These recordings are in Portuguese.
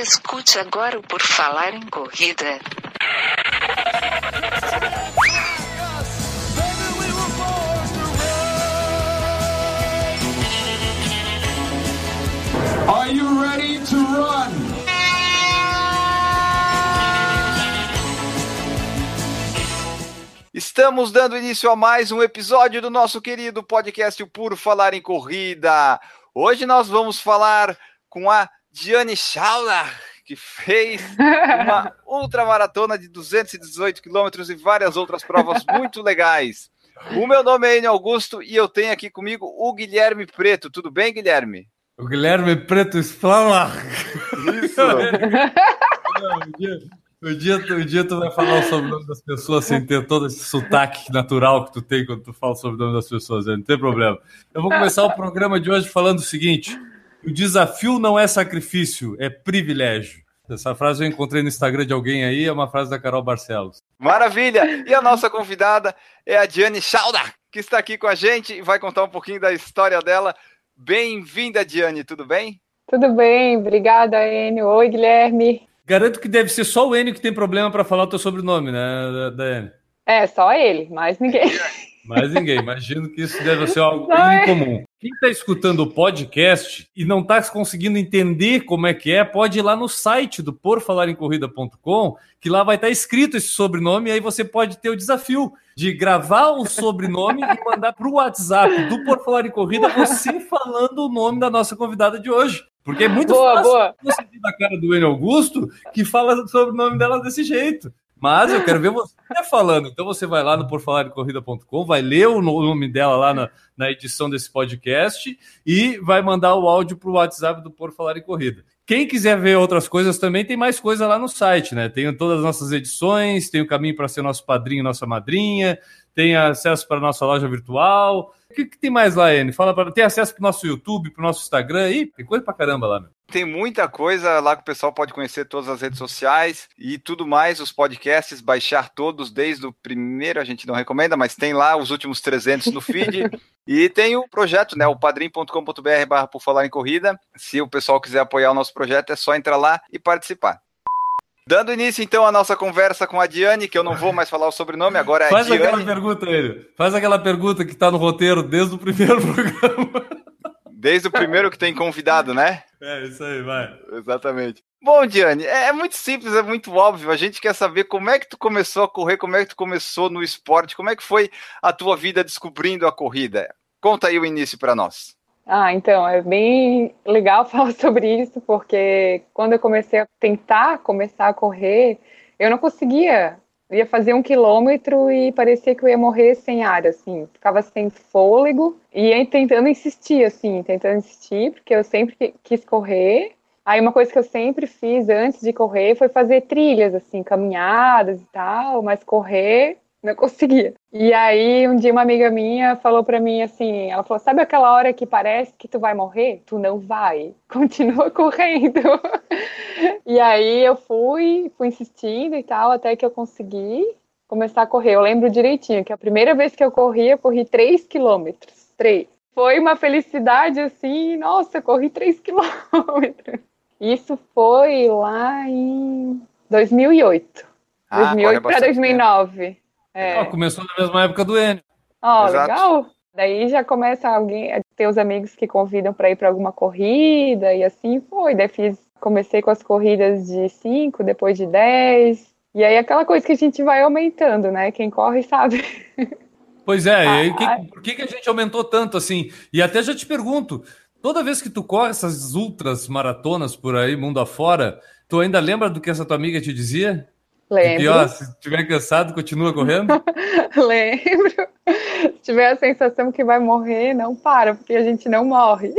Escute agora o Por Falar em Corrida. Are you ready to run? Estamos dando início a mais um episódio do nosso querido podcast Por Falar em Corrida. Hoje nós vamos falar com a Diane Schauler, que fez uma ultramaratona de 218 quilômetros e várias outras provas muito legais. O meu nome é Enio Augusto e eu tenho aqui comigo o Guilherme Preto. Tudo bem, Guilherme? O Guilherme Preto Explana. Isso. Um dia, um, dia, tu vai falar o sobrenome das pessoas sem ter todo esse sotaque natural que tu tem quando tu fala o sobrenome das pessoas, né? não tem problema. Eu vou começar o programa de hoje falando o seguinte: o desafio não é sacrifício, é privilégio. Essa frase eu encontrei no Instagram de alguém aí, é uma frase da Carol Barcelos. Maravilha! E a nossa convidada é a Diane Schauder, que está aqui com a gente e vai contar um pouquinho da história dela. Bem-vinda, Diane, tudo bem? Tudo bem, obrigada, Enio. Oi, Guilherme. Garanto que deve ser só o Enio que tem problema para falar o teu sobrenome, né, Daiane? É, só ele, mais ninguém. Mais ninguém. Imagino que isso deve ser algo incomum. Quem está escutando o podcast e não está conseguindo entender como é que é, pode ir lá no site do porfalarencorrida.com, que lá vai estar tá escrito esse sobrenome, e aí você pode ter o desafio de gravar o sobrenome e mandar para o WhatsApp do Por Falar em Corrida você falando o nome da nossa convidada de hoje. Porque é muito boa, fácil boa. você ver da cara do Enio Augusto que fala sobre o nome dela desse jeito. Mas eu quero ver você falando. Então você vai lá no porfalardecorrida.com, vai ler o nome dela lá na, na edição desse podcast e vai mandar o áudio para o WhatsApp do Por Falar em Corrida. Quem quiser ver outras coisas também, tem mais coisa lá no site, né? Tem todas as nossas edições, tem o caminho para ser nosso padrinho, nossa madrinha, tem acesso para nossa loja virtual. O que, que tem mais lá, N? Fala para tem acesso para o nosso YouTube, para o nosso Instagram aí, tem coisa para caramba lá, meu. Tem muita coisa lá que o pessoal pode conhecer todas as redes sociais e tudo mais, os podcasts, baixar todos desde o primeiro, a gente não recomenda, mas tem lá os últimos 300 no feed. e tem o projeto, né, o padrim.com.br barra por falar em corrida. Se o pessoal quiser apoiar o nosso projeto, é só entrar lá e participar. Dando início, então, à nossa conversa com a Diane, que eu não vou mais falar o sobrenome, agora é Faz Diane. aquela pergunta, ele. Faz aquela pergunta que está no roteiro desde o primeiro programa. Desde o primeiro que tem convidado, né? É, isso aí, vai. Exatamente. Bom, Diane, é muito simples, é muito óbvio. A gente quer saber como é que tu começou a correr, como é que tu começou no esporte, como é que foi a tua vida descobrindo a corrida. Conta aí o início para nós. Ah, então, é bem legal falar sobre isso, porque quando eu comecei a tentar começar a correr, eu não conseguia. Eu ia fazer um quilômetro e parecia que eu ia morrer sem ar, assim, ficava sem fôlego e ia tentando insistir, assim, tentando insistir, porque eu sempre quis correr. Aí uma coisa que eu sempre fiz antes de correr foi fazer trilhas, assim, caminhadas e tal, mas correr não conseguia. E aí, um dia uma amiga minha falou para mim assim, ela falou, sabe aquela hora que parece que tu vai morrer? Tu não vai, continua correndo. e aí eu fui, fui insistindo e tal, até que eu consegui começar a correr. Eu lembro direitinho que a primeira vez que eu corri, eu corri 3 quilômetros, 3. Foi uma felicidade assim, nossa, corri 3 quilômetros. Isso foi lá em 2008. Ah, 2008 corre para bastante 2009. É. Começou na mesma época do Enio. Ó, Exato. legal. Daí já começa alguém a ter os amigos que convidam para ir para alguma corrida e assim foi. Daí fiz, comecei com as corridas de 5, depois de 10. E aí aquela coisa que a gente vai aumentando, né? Quem corre sabe. Pois é, e aí, Ah, que- ah. por que, que a gente aumentou tanto assim? E até já te pergunto, toda vez que tu corre essas ultras maratonas por aí, mundo afora, tu ainda lembra do que essa tua amiga te dizia? Lembro. que, ó, se tiver cansado, continua correndo? Lembro. Se tiver a sensação que vai morrer, não para, porque a gente não morre.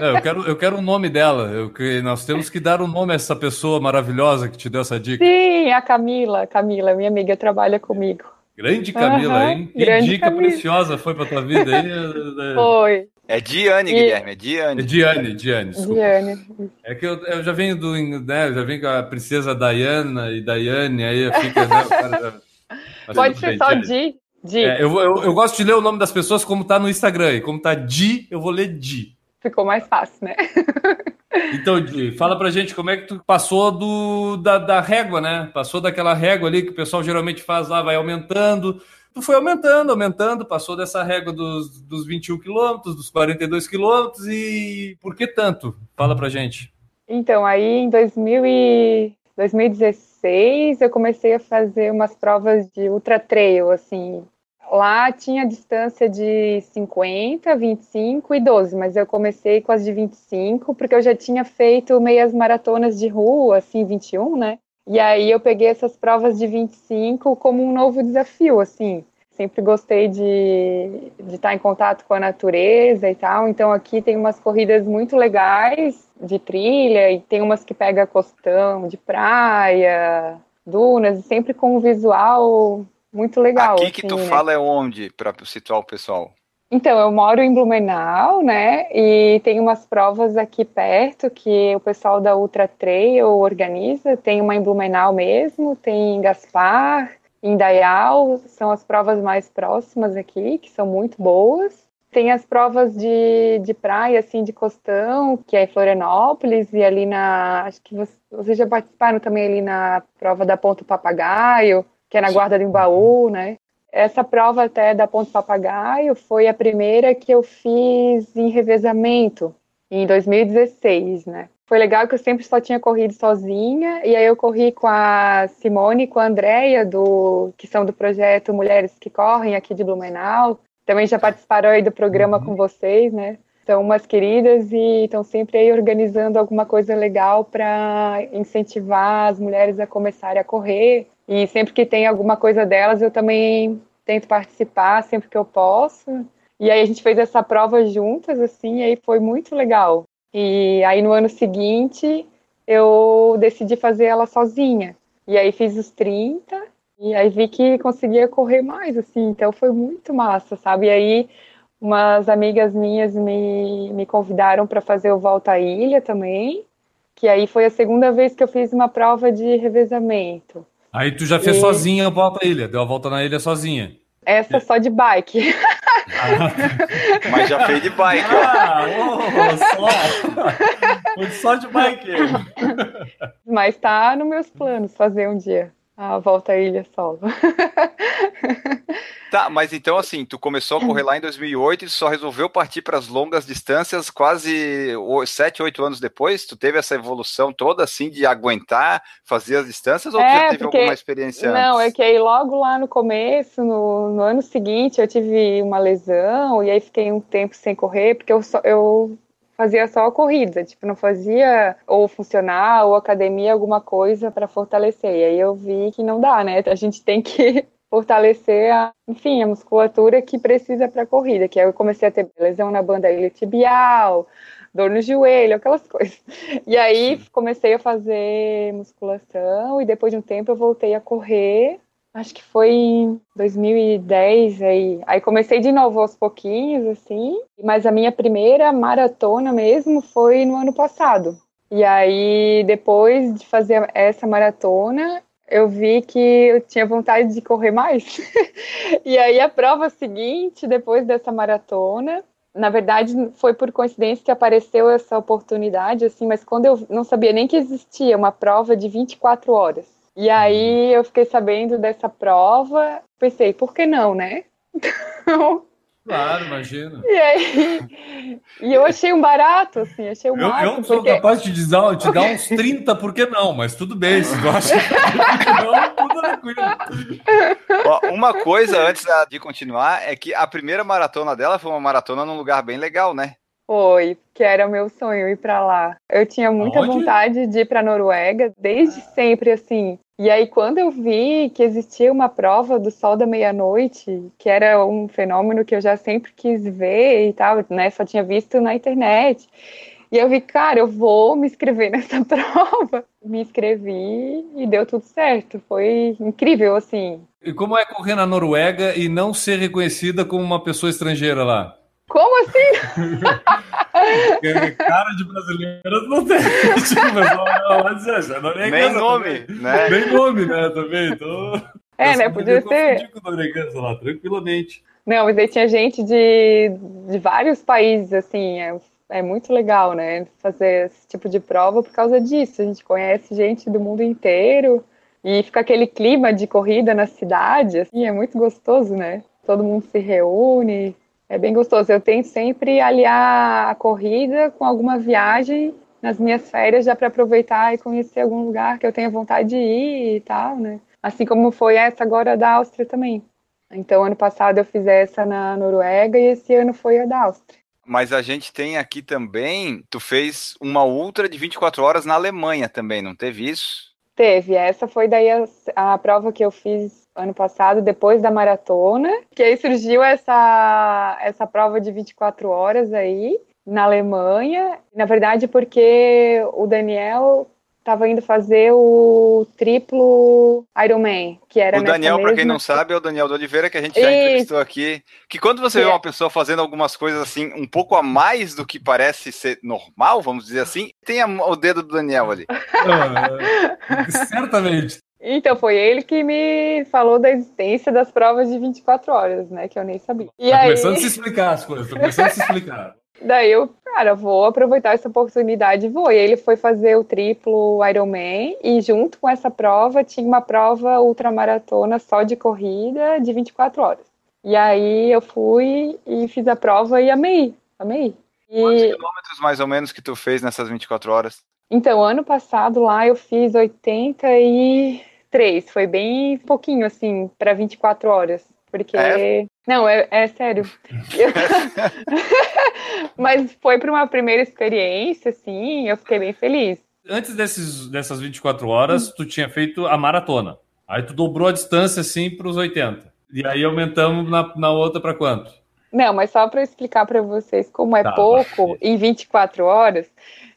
Não, eu, quero, eu quero o nome dela. Eu, nós temos que dar um nome a essa pessoa maravilhosa que te deu essa dica. Sim, a Camila. Camila, minha amiga, trabalha comigo. Grande Camila, Aham, hein? Que grande dica Camila. preciosa foi pra tua vida aí. É- Foi, É Diane, E- Guilherme, é É Diane. Diane, Diane, desculpa. Diane. É que eu, eu já venho do, né, eu já venho com a princesa Diana e Diane, aí fica. Né, já- Pode ser bem, só Diane. Di. Di. É, eu, eu, eu gosto de ler o nome das pessoas como tá no Instagram. E como tá Di, eu vou ler Di. Ficou mais fácil, né? Então, Di, fala pra gente como é que tu passou do, da, da régua, né? Passou daquela régua ali que o pessoal geralmente faz lá, vai aumentando. Tu foi aumentando, aumentando, passou dessa régua dos, dos 21 quilômetros, dos 42 quilômetros e por que tanto? Fala pra gente. Então, aí em 2000 e 2016 eu comecei a fazer umas provas de ultra trail, assim, Lá tinha distância de 50, 25 e 12, mas eu comecei com as de 25, porque eu já tinha feito meias maratonas de rua, assim, 21, né? E aí eu peguei essas provas de 25 como um novo desafio, assim. Sempre gostei de, de estar em contato com a natureza e tal, então aqui tem umas corridas muito legais de trilha, e tem umas que pega costão, de praia, dunas, sempre com um visual muito legal. Aqui que assim, tu né? fala é onde, para situar o pessoal? Então, eu moro em Blumenau, né? E tem umas provas aqui perto que o pessoal da Ultra Trail organiza. Tem uma em Blumenau mesmo, tem em Gaspar, em Dayal, são as provas mais próximas aqui, que são muito boas. Tem as provas de, de praia, assim, de costão, que é em Florianópolis, e ali na. Acho que vocês já participaram também ali na prova da Ponto Papagaio que é na guarda de um baú, né? Essa prova até da Ponte Papagaio foi a primeira que eu fiz em revezamento em 2016, né? Foi legal que eu sempre só tinha corrido sozinha, e aí eu corri com a Simone e com a Andrea, do, que são do projeto Mulheres que Correm, aqui de Blumenau. Também já participaram aí do programa uhum. com vocês, né? São umas queridas e estão sempre aí organizando alguma coisa legal para incentivar as mulheres a começarem a correr. E sempre que tem alguma coisa delas, eu também tento participar sempre que eu posso. E aí a gente fez essa prova juntas, assim, e aí foi muito legal. E aí no ano seguinte eu decidi fazer ela sozinha. E aí fiz os 30 e aí vi que conseguia correr mais, assim, então foi muito massa, sabe? E aí umas amigas minhas me, me convidaram para fazer o Volta à Ilha também, que aí foi a segunda vez que eu fiz uma prova de revezamento. Aí tu já fez e... sozinha a volta à ilha, deu a volta na ilha sozinha. Essa só de bike. Ah, mas já fez de bike. Ah, oh, só. só de bike. Mas tá nos meus planos fazer um dia a volta à ilha solo. Tá, mas então assim, tu começou a correr lá em 2008 e só resolveu partir para as longas distâncias quase 7, 8 anos depois? Tu teve essa evolução toda assim de aguentar fazer as distâncias ou é, tu já teve porque... alguma experiência Não, antes? é que aí logo lá no começo, no, no, ano seguinte, eu tive uma lesão e aí fiquei um tempo sem correr, porque eu, só, eu fazia só a corrida, tipo, não fazia ou funcionar ou academia, alguma coisa para fortalecer. E aí eu vi que não dá, né? A gente tem que fortalecer, a, enfim, a musculatura que precisa para a corrida, que aí eu comecei a ter lesão na banda iliotibial, dor no joelho, aquelas coisas. E aí comecei a fazer musculação e depois de um tempo eu voltei a correr. Acho que foi em 2010 aí. Aí comecei de novo aos pouquinhos assim, mas a minha primeira maratona mesmo foi no ano passado. E aí depois de fazer essa maratona, eu vi que eu tinha vontade de correr mais. e aí a prova seguinte, depois dessa maratona, na verdade foi por coincidência que apareceu essa oportunidade, assim, mas quando eu não sabia nem que existia uma prova de 24 horas. E aí eu fiquei sabendo dessa prova, pensei, por que não, né? Então, Claro, imagina. E aí, e eu achei um barato, assim, achei um barato. Eu, eu sou porque... capaz de te dar, te dar uns 30, por que não? Mas tudo bem, se tu acha que não, tudo tranquilo. Uma coisa antes de continuar é que a primeira maratona dela foi uma maratona num lugar bem legal, né? Foi, que era o meu sonho ir para lá. Eu tinha muita Onde? vontade de ir para Noruega desde sempre, assim. E aí, quando eu vi que existia uma prova do Sol da Meia-Noite, que era um fenômeno que eu já sempre quis ver e tal, né? Só tinha visto na internet. E eu vi, cara, eu vou me inscrever nessa prova. Me inscrevi e deu tudo certo. Foi incrível, assim. E como é correr na Noruega e não ser reconhecida como uma pessoa estrangeira lá? Como assim? cara de brasileiras não tem. Tipo, não, Nem nome, também. né? Nem nome, né? Também. Então, é, né? Podia ser. Com o lá, tranquilamente. Não, mas aí tinha gente de, de vários países, assim. Eu é muito legal, né? Fazer esse tipo de prova por causa disso. A gente conhece gente do mundo inteiro e fica aquele clima de corrida na cidade, assim, é muito gostoso, né? Todo mundo se reúne, é bem gostoso. Eu tento sempre aliar a corrida com alguma viagem nas minhas férias já para aproveitar e conhecer algum lugar que eu tenha vontade de ir e tal, né? Assim como foi essa agora da Áustria também. Então, ano passado eu fiz essa na Noruega e esse ano foi a da Áustria. Mas a gente tem aqui também, tu fez uma ultra de 24 horas na Alemanha também, não teve isso? Teve, essa foi daí a, a prova que eu fiz ano passado, depois da maratona, que aí surgiu essa, essa prova de 24 horas aí, na Alemanha, na verdade porque o Daniel estava indo fazer o triplo Ironman, que era O Daniel, para quem não sabe, é o Daniel do Oliveira, que a gente já Isso. entrevistou aqui. Que quando você Que vê é- uma pessoa fazendo algumas coisas assim, um pouco a mais do que parece ser normal, vamos dizer assim, tem a- o dedo do Daniel ali. Ah, certamente. Então, foi ele que me falou da existência das provas de 24 horas, né? Que eu nem sabia. E Tá aí, começando a se explicar as coisas, tá começando a se explicar. daí eu, cara, vou aproveitar essa oportunidade e vou. E ele foi fazer o triplo Ironman e junto com essa prova tinha uma prova ultramaratona só de corrida de 24 horas. E aí eu fui e fiz a prova e amei, amei. Quantos E quilômetros mais ou menos que tu fez nessas 24 horas? então, ano passado lá eu fiz 83, foi bem pouquinho assim para 24 horas, porque É? não, é, é sério. Mas foi para uma primeira experiência assim, eu fiquei bem feliz. Antes desses, dessas 24 horas, tu tinha feito a maratona. Aí tu dobrou a distância assim para os 80. E aí aumentamos na, na outra para quanto? Não, mas só para explicar para vocês como é Tá, pouco em 24 horas.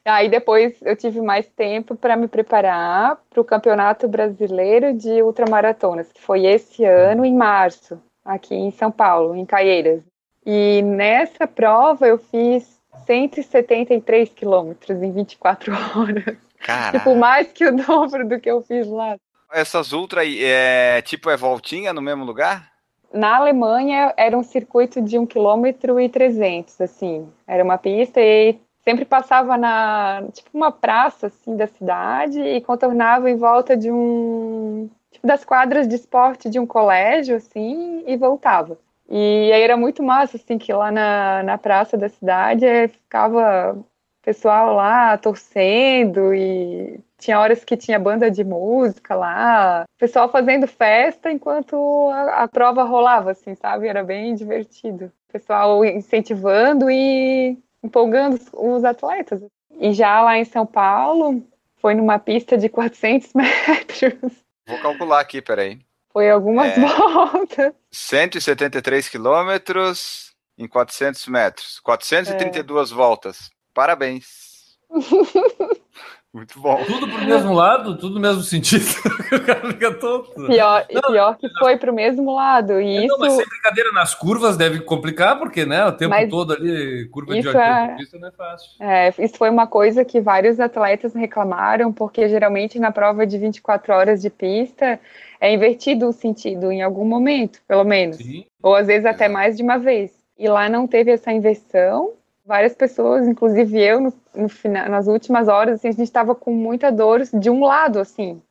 Aí depois eu tive mais tempo para me preparar para o Campeonato Brasileiro de Ultramaratonas, que foi esse ano em março, aqui em São Paulo, em Caieiras. E nessa prova eu fiz 173 quilômetros em 24 horas. Cara, Tipo, mais que o dobro do que eu fiz lá. essas ultra aí, é tipo é voltinha no mesmo lugar? Na Alemanha era um circuito de 1 km e 300, assim. Era uma pista e sempre passava na, tipo, uma praça, assim, da cidade e contornava em volta de um, tipo, das quadras de esporte de um colégio, assim, e voltava. E aí era muito massa, assim, que lá na, na praça da cidade eh, ficava pessoal lá torcendo e tinha horas que tinha banda de música lá, pessoal fazendo festa enquanto a, a prova rolava, assim, sabe? Era bem divertido. Pessoal incentivando e empolgando os, atletas. E já lá em São Paulo, foi numa pista de 400 metros. Vou calcular aqui, peraí. Foi algumas É. voltas. 173 quilômetros em 400 metros. 432 voltas. Parabéns. Muito bom. Tudo pro mesmo lado, tudo no mesmo sentido. o cara fica tonto. Pior, e pior que foi pro mesmo lado. E Não, mas isso sem brincadeira nas curvas deve complicar, porque né, o tempo Mas todo ali, curva de isso 80 é- pista não é fácil. É, isso foi uma coisa que vários atletas reclamaram, porque geralmente na prova de 24 horas de pista é invertido o sentido em algum momento, pelo menos. Sim. Ou às vezes até Exato. mais de uma vez. E lá não teve essa inversão. Várias pessoas, inclusive eu, no, no final, nas últimas horas, assim, a gente estava com muita dor de um lado, assim.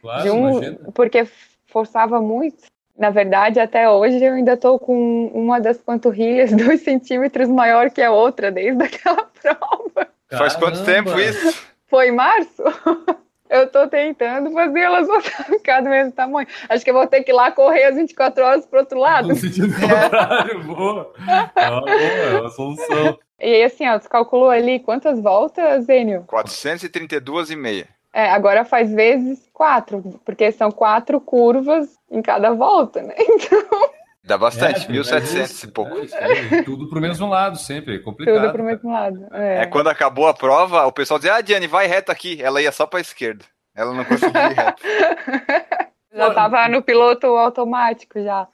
Claro, de um, imagina. porque forçava muito. Na verdade, até hoje eu ainda estou com uma das panturrilhas dois centímetros maior que a outra, desde aquela prova. Faz quanto Caramba. tempo isso? Foi em março? Eu tô tentando fazer elas ficar do mesmo tamanho. Acho que eu vou ter que ir lá correr as 24 horas pro outro lado. No sentido contrário, boa. É uma boa, é uma solução. E aí, assim, ó, tu calculou ali quantas voltas, Enio? 432,5. É, agora faz vezes quatro, porque são quatro curvas em cada volta, né? Dá bastante, É, 1.700 isso, e pouco. é isso aí, tudo pro mesmo lado, sempre. É complicado. Tudo pro mesmo lado. É. É quando acabou a prova, o pessoal dizia, ah, Diane, vai reto aqui. Ela ia só pra esquerda. Ela não conseguia ir reto. Já tava no piloto automático já.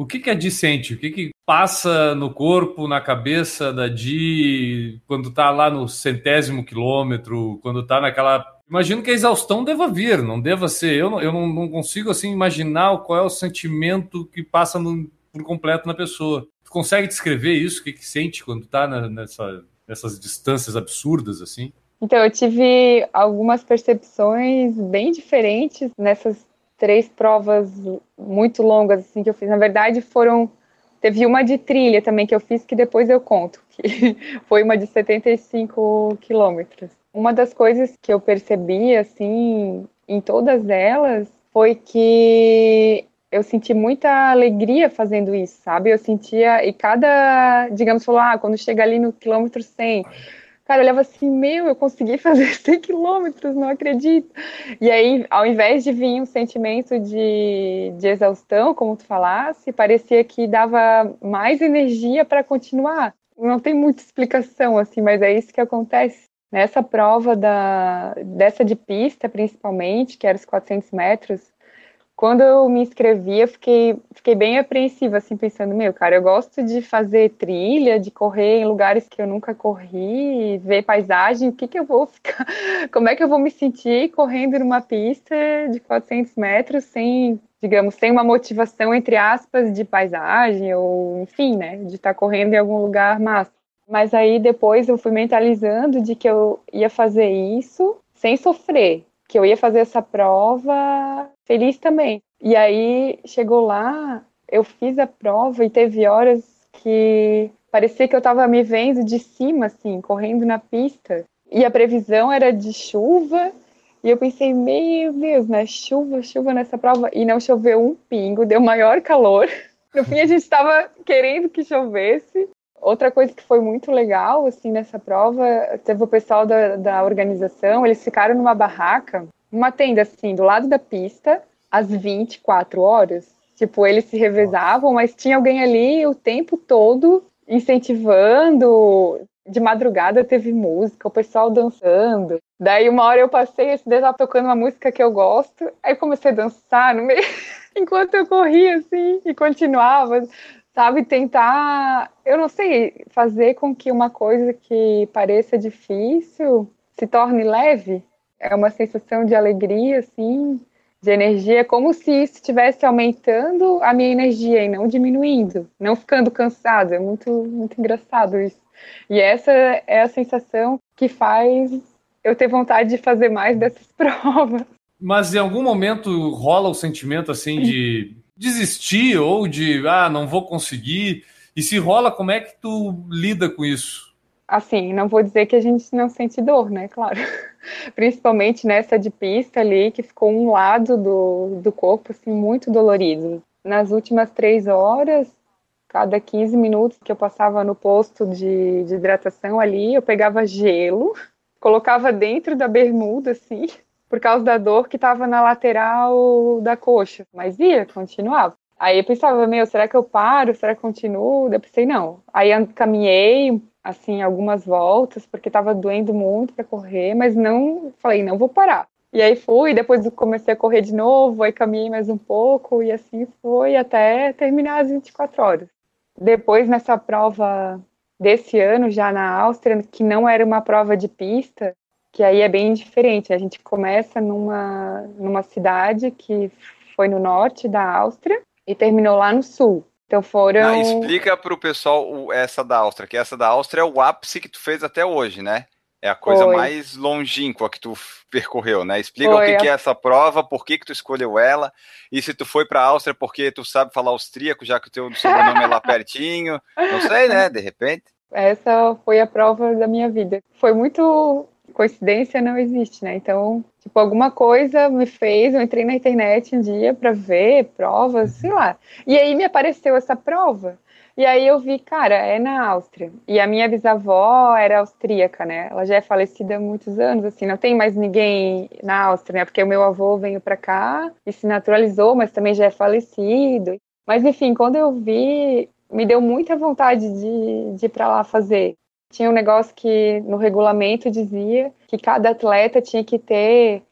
O que, que a Di sente? O que, que passa no corpo, na cabeça da Di quando tá lá no centésimo quilômetro, quando tá naquela. Imagino que a exaustão deva vir, não deva ser. Eu não, eu não, não consigo assim imaginar qual é o sentimento que passa no- por completo na pessoa. Tu consegue descrever isso? O que, que sente quando tá na- nessa, Essas distâncias absurdas, assim? Então, eu tive algumas percepções bem diferentes nessas três provas muito longas assim que eu fiz. Na verdade, foram teve uma de trilha também que eu fiz que depois eu conto, que foi uma de 75 quilômetros. Uma das coisas que eu percebi assim em todas elas foi que eu senti muita alegria fazendo isso, sabe? Eu sentia, e cada, digamos, falou, ah, quando chega ali no quilômetro 100, cara, eu olhava assim, meu, eu consegui fazer 100 quilômetros, não acredito. E aí, ao invés de vir um sentimento de, de exaustão, como tu falasse, parecia que dava mais energia para continuar. Não tem muita explicação, assim, mas é isso que acontece. Nessa prova da, dessa de pista, principalmente, que era os 400 metros, quando eu me inscrevi, eu fiquei, fiquei bem apreensiva, assim, pensando, meu, cara, eu gosto de fazer trilha, de correr em lugares que eu nunca corri, ver paisagem, o que que eu vou ficar, como é que eu vou me sentir correndo numa pista de 400 metros sem, digamos, sem uma motivação, entre aspas, de paisagem, ou, enfim, né, de estar correndo em algum lugar massa. Mas aí depois eu fui mentalizando de que eu ia fazer isso sem sofrer, que eu ia fazer essa prova feliz também. E aí chegou lá, eu fiz a prova e teve horas que parecia que eu estava me vendo de cima, assim, correndo na pista. E a previsão era de chuva. E eu pensei, meu Deus, né? Chuva, chuva nessa prova. E não choveu um pingo, deu maior calor. No fim, a gente estava querendo que chovesse. Outra coisa que foi muito legal, assim, nessa prova, teve o pessoal da, da organização, eles ficaram numa barraca, uma tenda, assim, do lado da pista, às 24 horas. Tipo, eles se revezavam, mas tinha alguém ali o tempo todo incentivando. De madrugada teve música, o pessoal dançando. Daí uma hora eu passei, esse dia tocando uma música que eu gosto, aí comecei a dançar no meio, enquanto eu corria assim e continuava sabe, tentar, eu não sei, fazer com que uma coisa que pareça difícil se torne leve. É uma sensação de alegria, assim, de energia, como se isso estivesse aumentando a minha energia e não diminuindo, não ficando cansado. É muito, muito engraçado isso. E essa é a sensação que faz eu ter vontade de fazer mais dessas provas. Mas em algum momento rola o sentimento assim de desistir ou de ah, não vou conseguir? E se rola, como é que tu lida com isso? Assim, não vou dizer que a gente não sente dor, né? Claro. Principalmente nessa de pista ali, que ficou um lado do, do corpo assim, muito dolorido. Nas últimas três horas, cada 15 minutos que eu passava no posto de, de hidratação ali, eu pegava gelo, colocava dentro da bermuda, assim, por causa da dor que estava na lateral da coxa. Mas ia, continuava. Aí eu pensava, meu, será que eu paro? Será que continuo? Eu pensei, não. Aí caminhei, assim, algumas voltas, porque estava doendo muito para correr, mas não, falei, não vou parar. E aí fui, depois comecei a correr de novo, aí caminhei mais um pouco, e assim foi até terminar as 24 horas. Depois, nessa prova desse ano, já na Áustria, que não era uma prova de pista, que aí é bem diferente. A gente começa numa, numa cidade que foi no norte da Áustria e terminou lá no sul. Então foram. Ah, explica para o pessoal essa da Áustria, que essa da Áustria é o ápice que tu fez até hoje, né? É a coisa foi. mais longínqua que tu percorreu, né? Explica foi. o que, que, é essa prova, por que, que tu escolheu ela, e se tu foi para a Áustria porque tu sabe falar austríaco, já que o teu sobrenome é lá pertinho. Não sei, né? De repente. Essa foi a prova da minha vida. Foi muito coincidência não existe, né? Então, tipo, alguma coisa me fez, eu entrei na internet um dia para ver provas, sei lá. E aí me apareceu essa prova. E aí eu vi, cara, é na Áustria. E a minha bisavó era austríaca, né? Ela já é falecida há muitos anos, assim, não tem mais ninguém na Áustria, né? Porque o meu avô veio para cá e se naturalizou, mas também já é falecido. Mas enfim, quando eu vi, me deu muita vontade de, de ir para lá fazer tinha um negócio que no regulamento dizia que cada atleta tinha que ter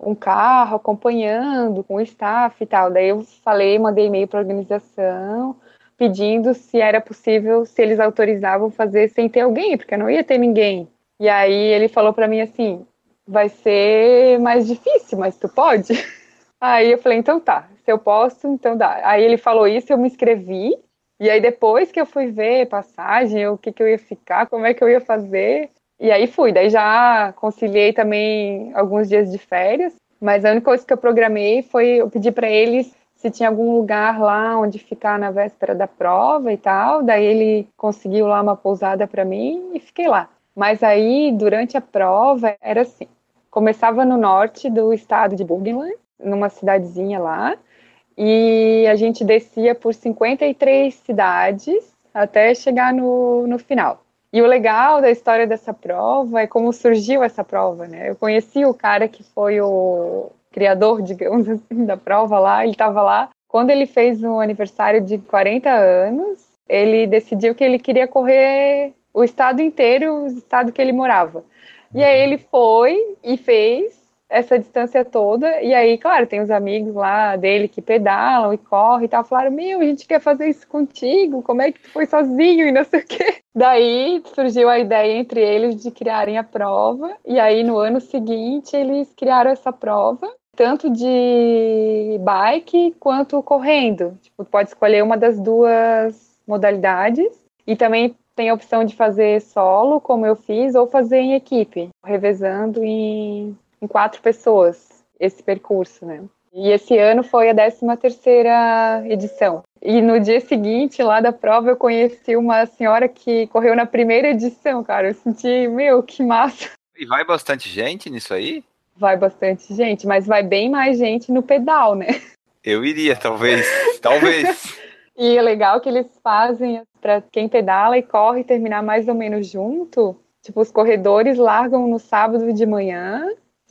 um carro acompanhando, com o staff e tal. Daí eu falei, mandei e-mail para a organização pedindo se era possível, se eles autorizavam fazer sem ter alguém, porque não ia ter ninguém. E aí ele falou para mim assim: vai ser mais difícil, mas tu pode? Aí eu falei: então tá, se eu posso, então dá. Aí ele falou isso, eu me inscrevi E aí depois que eu fui ver passagem, o que, que eu ia ficar, como é que eu ia fazer, e aí fui. Daí já conciliei também alguns dias de férias, mas a única coisa que eu programei foi eu pedir para eles se tinha algum lugar lá onde ficar na véspera da prova e tal. Daí ele conseguiu lá uma pousada para mim e fiquei lá. Mas aí, durante a prova, era assim: começava no norte do estado de Burgenland, numa cidadezinha lá, e a gente descia por 53 cidades até chegar no, no final. E o legal da história dessa prova é como surgiu essa prova, né? Eu conheci o cara que foi o criador, digamos assim, da prova lá, ele estava lá. Quando ele fez um aniversário de 40 anos, ele decidiu que ele queria correr o estado inteiro, o estado que ele morava. E aí ele foi e fez essa distância toda. E aí, claro, tem os amigos lá dele que pedalam e correm e tal. Falaram: Meu, a gente quer fazer isso contigo. Como é que tu foi sozinho e não sei o quê? Daí surgiu a ideia entre eles de criarem a prova. E aí, no ano seguinte, eles criaram essa prova. Tanto de bike quanto correndo. Tipo, pode escolher uma das duas modalidades. E também tem a opção de fazer solo, como eu fiz, ou fazer em equipe, revezando em, em quatro pessoas esse percurso, né? E esse ano foi a 13 terceira edição. E no dia seguinte, lá da prova, eu conheci uma senhora que correu na primeira edição, cara. Eu senti, meu, que massa. E vai bastante gente nisso aí? Vai bastante gente, mas vai bem mais gente no pedal, né? Eu iria, talvez. talvez. E é legal que eles fazem para quem pedala e corre terminar mais ou menos junto. Tipo, os corredores largam no sábado de manhã,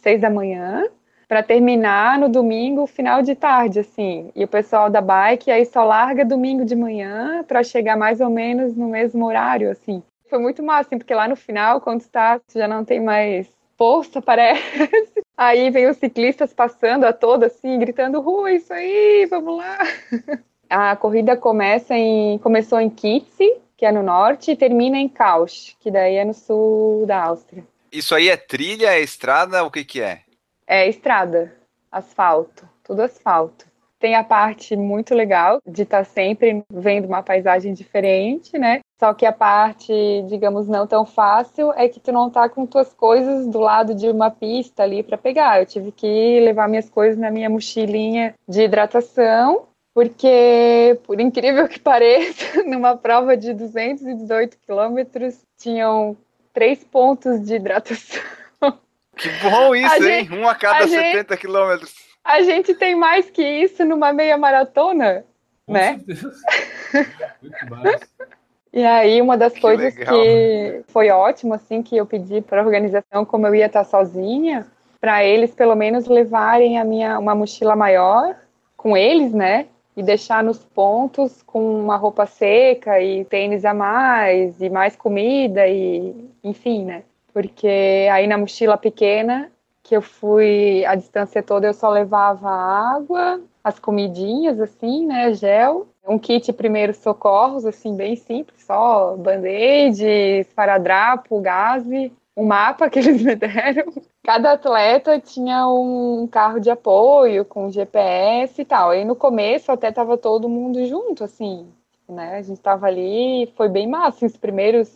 seis da manhã, para terminar no domingo, final de tarde, assim. E o pessoal da bike aí só larga domingo de manhã para chegar mais ou menos no mesmo horário, assim. Foi muito massa, assim, porque lá no final, quando está, já não tem mais força, parece. Aí vem os ciclistas passando a toda, assim, gritando, rua, isso aí, vamos lá. A corrida começa em, começou em Kitsi, que é no norte, e termina em Kausch, que daí é no sul da Áustria. Isso aí é trilha, é estrada, o que que é? É estrada, asfalto, tudo asfalto. Tem a parte muito legal de estar tá sempre vendo uma paisagem diferente, né? Só que a parte, digamos, não tão fácil é que tu não tá com tuas coisas do lado de uma pista ali para pegar. Eu tive que levar minhas coisas na minha mochilinha de hidratação porque, por incrível que pareça, numa prova de 218 quilômetros, tinham três pontos de hidratação. Que bom isso, a hein? Gente, um a cada a 70 gente, quilômetros. A gente tem mais que isso numa meia maratona, Com né? Muito mais. E aí, uma das que coisas legal. que foi ótimo, assim, que eu pedi para a organização, como eu ia estar sozinha, para eles pelo menos levarem a minha uma mochila maior com eles, né? E deixar nos pontos com uma roupa seca e tênis a mais e mais comida e enfim, né? Porque aí na mochila pequena que eu fui a distância toda eu só levava água, as comidinhas assim, né, gel, um kit primeiros socorros assim bem simples, só band-aid, esparadrapo, gaze um mapa que eles me deram. Cada atleta tinha um carro de apoio com GPS e tal. E no começo até tava todo mundo junto, assim, né? A gente tava ali, foi bem massa, os primeiros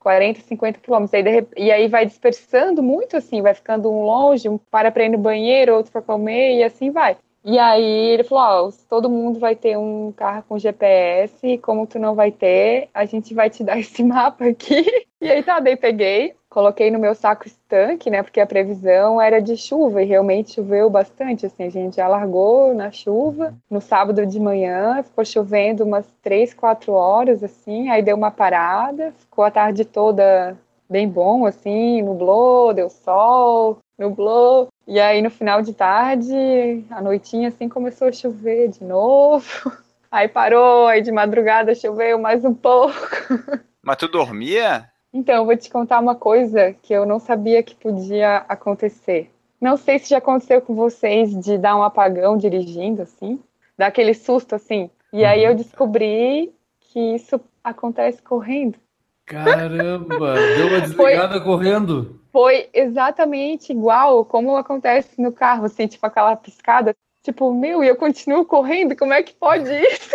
40, 50 quilômetros. E aí vai dispersando muito, assim, vai ficando um longe, um para para ir no banheiro, outro para comer, e assim vai. E aí ele falou, ó, todo mundo vai ter um carro com GPS, como tu não vai ter, a gente vai te dar esse mapa aqui. E aí tá, daí peguei, coloquei no meu saco estanque, né? Porque a previsão era de chuva e realmente choveu bastante. Assim, a gente já largou na chuva no sábado de manhã, ficou chovendo umas três, quatro horas, assim, aí deu uma parada, ficou a tarde toda bem bom, assim, nublou, deu sol, nublou. E aí no final de tarde, a noitinha assim começou a chover de novo. Aí parou, aí de madrugada choveu mais um pouco. Mas tu dormia? Então, eu vou te contar uma coisa que eu não sabia que podia acontecer. Não sei se já aconteceu com vocês de dar um apagão dirigindo, assim, dar aquele susto, assim. E aí eu uhum. descobri que isso acontece correndo. Caramba, deu uma desligada foi, correndo. Foi exatamente igual como acontece no carro, assim, tipo aquela piscada. Tipo, meu, e eu continuo correndo, como é que pode isso,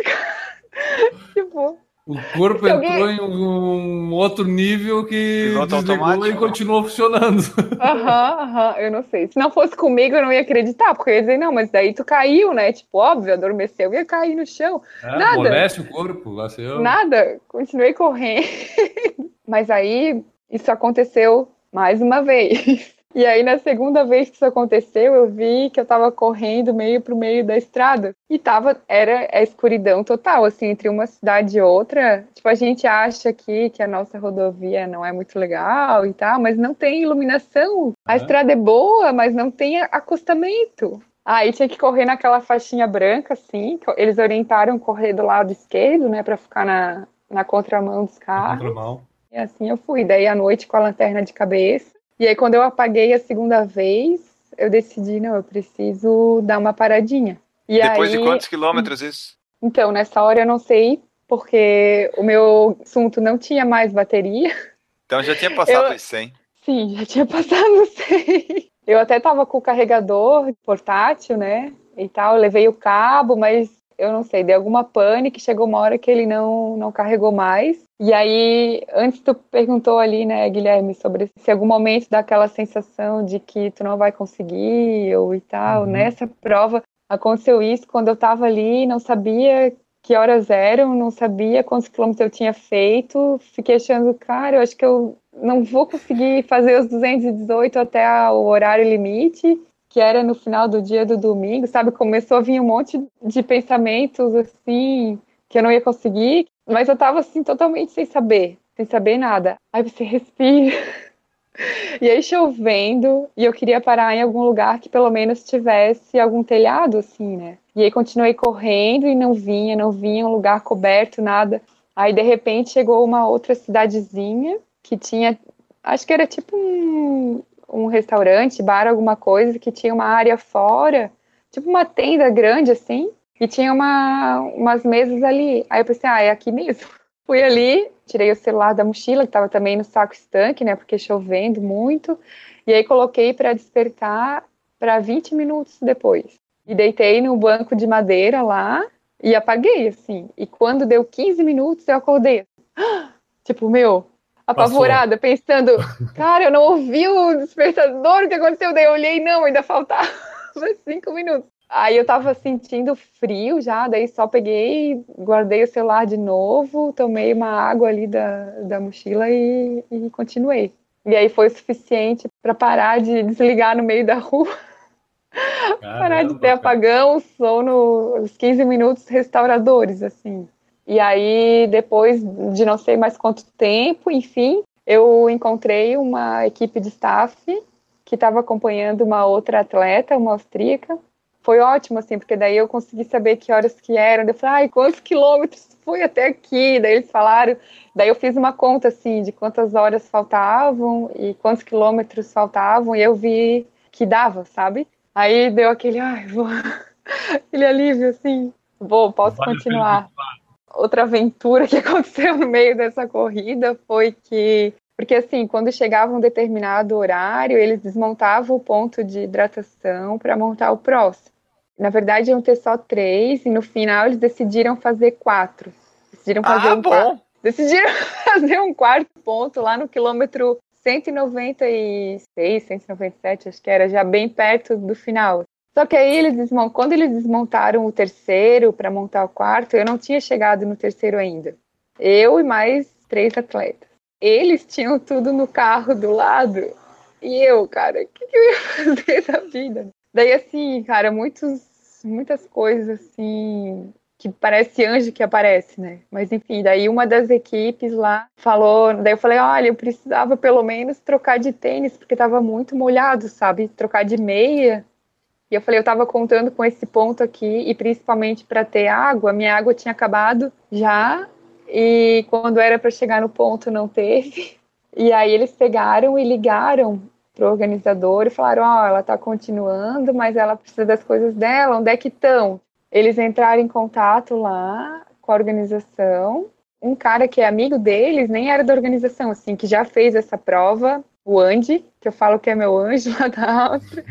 tipo, O corpo alguém- entrou em um, um outro nível que Piloto desligou automático. e continuou funcionando. aham, aham, eu não sei. Se não fosse comigo, eu não ia acreditar, porque eu ia dizer, não, mas daí tu caiu, né? Tipo, óbvio, adormeceu, ia cair no chão. É, Nada. Amolece o corpo. Lá se eu... Nada, continuei correndo. Mas aí isso aconteceu mais uma vez. E aí, na segunda vez que isso aconteceu, eu vi que eu tava correndo meio pro meio da estrada. E tava, era a escuridão total, assim, entre uma cidade e outra. Tipo, a gente acha aqui que a nossa rodovia não é muito legal e tal, mas não tem iluminação. A estrada é boa, mas não tem acostamento. Aí tinha que correr naquela faixinha branca, assim. Eles orientaram correr do lado esquerdo, né, pra ficar na, na contramão dos carros. Contramão. E assim eu fui. Daí à noite com a lanterna de cabeça. E aí quando eu apaguei a segunda vez, eu decidi, não, eu preciso dar uma paradinha. E Depois aí, de quantos quilômetros isso? Então, nessa hora eu não sei, porque o meu assunto não tinha mais bateria. Então já tinha passado Eu- os 100. Sim, já tinha passado 100. Eu até tava com o carregador portátil, né? E tal, levei o cabo, mas eu não sei, deu alguma pane que chegou uma hora que ele não, não carregou mais. E aí, antes tu perguntou ali, né, Guilherme, sobre se algum momento dá aquela sensação de que tu não vai conseguir ou e tal. Uhum. Nessa prova aconteceu isso quando eu tava ali, não sabia que horas eram, não sabia quantos quilômetros eu tinha feito. Fiquei achando, cara, eu acho que eu não vou conseguir fazer os 218 até o horário limite, que era no final do dia do domingo, sabe? Começou a vir um monte de pensamentos assim que eu não ia conseguir, mas eu tava assim totalmente sem saber, sem saber nada. Aí você respira. E aí chovendo, e eu queria parar em algum lugar que pelo menos tivesse algum telhado, assim, né? E aí continuei correndo e não vinha, não vinha um lugar coberto, nada. Aí de repente chegou uma outra cidadezinha que tinha, acho que era tipo um, um restaurante, bar, alguma coisa, que tinha uma área fora, tipo uma tenda grande assim, e tinha uma, umas mesas ali. Aí eu pensei, ah, é aqui mesmo. Fui ali, tirei o celular da mochila, que estava também no saco estanque, né, porque chovendo muito, e aí coloquei para despertar para 20 minutos depois. E deitei no banco de madeira lá e apaguei, assim. E quando deu 15 minutos, eu acordei. Tipo, meu, apavorada, pensando, cara, eu não ouvi o despertador, o que aconteceu? Daí eu olhei, não, ainda faltava cinco minutos. Aí eu tava sentindo frio já, daí só peguei, guardei o celular de novo, tomei uma água ali da, da mochila e, e continuei. E aí foi o suficiente para parar de desligar no meio da rua, parar de ter Caramba, apagão, só nos 15 minutos restauradores, assim. E aí, depois de não sei mais quanto tempo, enfim, eu encontrei uma equipe de staff que estava acompanhando uma outra atleta, uma austríaca. Foi ótimo, assim, porque daí eu consegui saber que horas que eram. Eu falei, ai, quantos quilômetros foi até aqui? Daí eles falaram. Daí eu fiz uma conta, assim, de quantas horas faltavam e quantos quilômetros faltavam, e eu vi que dava, sabe? Aí deu aquele, ai, vou... aquele alívio, assim, vou, posso Vale a continuar outra aventura que aconteceu no meio dessa corrida foi que, porque assim, quando chegava um determinado horário, eles desmontavam o ponto de hidratação para montar o próximo. Na verdade, iam ter só três, e no final eles decidiram fazer quatro. Decidiram fazer Ah, um quarto. bom. Decidiram fazer um quarto ponto lá no quilômetro 196, 197, acho que era, já bem perto do final. Só que aí eles desmont... quando eles desmontaram o terceiro para montar o quarto, eu não tinha chegado no terceiro ainda. Eu e mais três atletas. Eles tinham tudo no carro do lado. E eu, cara, o que, que eu ia fazer da vida? Daí, assim, cara, muitos, muitas coisas, assim, que parece anjo que aparece, né? Mas, enfim, daí uma das equipes lá falou, daí eu falei, olha, eu precisava pelo menos trocar de tênis, porque tava muito molhado, sabe? Trocar de meia. E eu falei, eu tava contando com esse ponto aqui, e principalmente para ter água, minha água tinha acabado já, e quando era para chegar no ponto não teve. E aí eles pegaram e ligaram pro organizador e falaram, ó, oh, ela tá continuando, mas ela precisa das coisas dela, onde é que estão? Eles entraram em contato lá com a organização. Um cara que é amigo deles, nem era da organização, assim, que já fez essa prova, o Andy, que eu falo que é meu anjo lá da Áustria,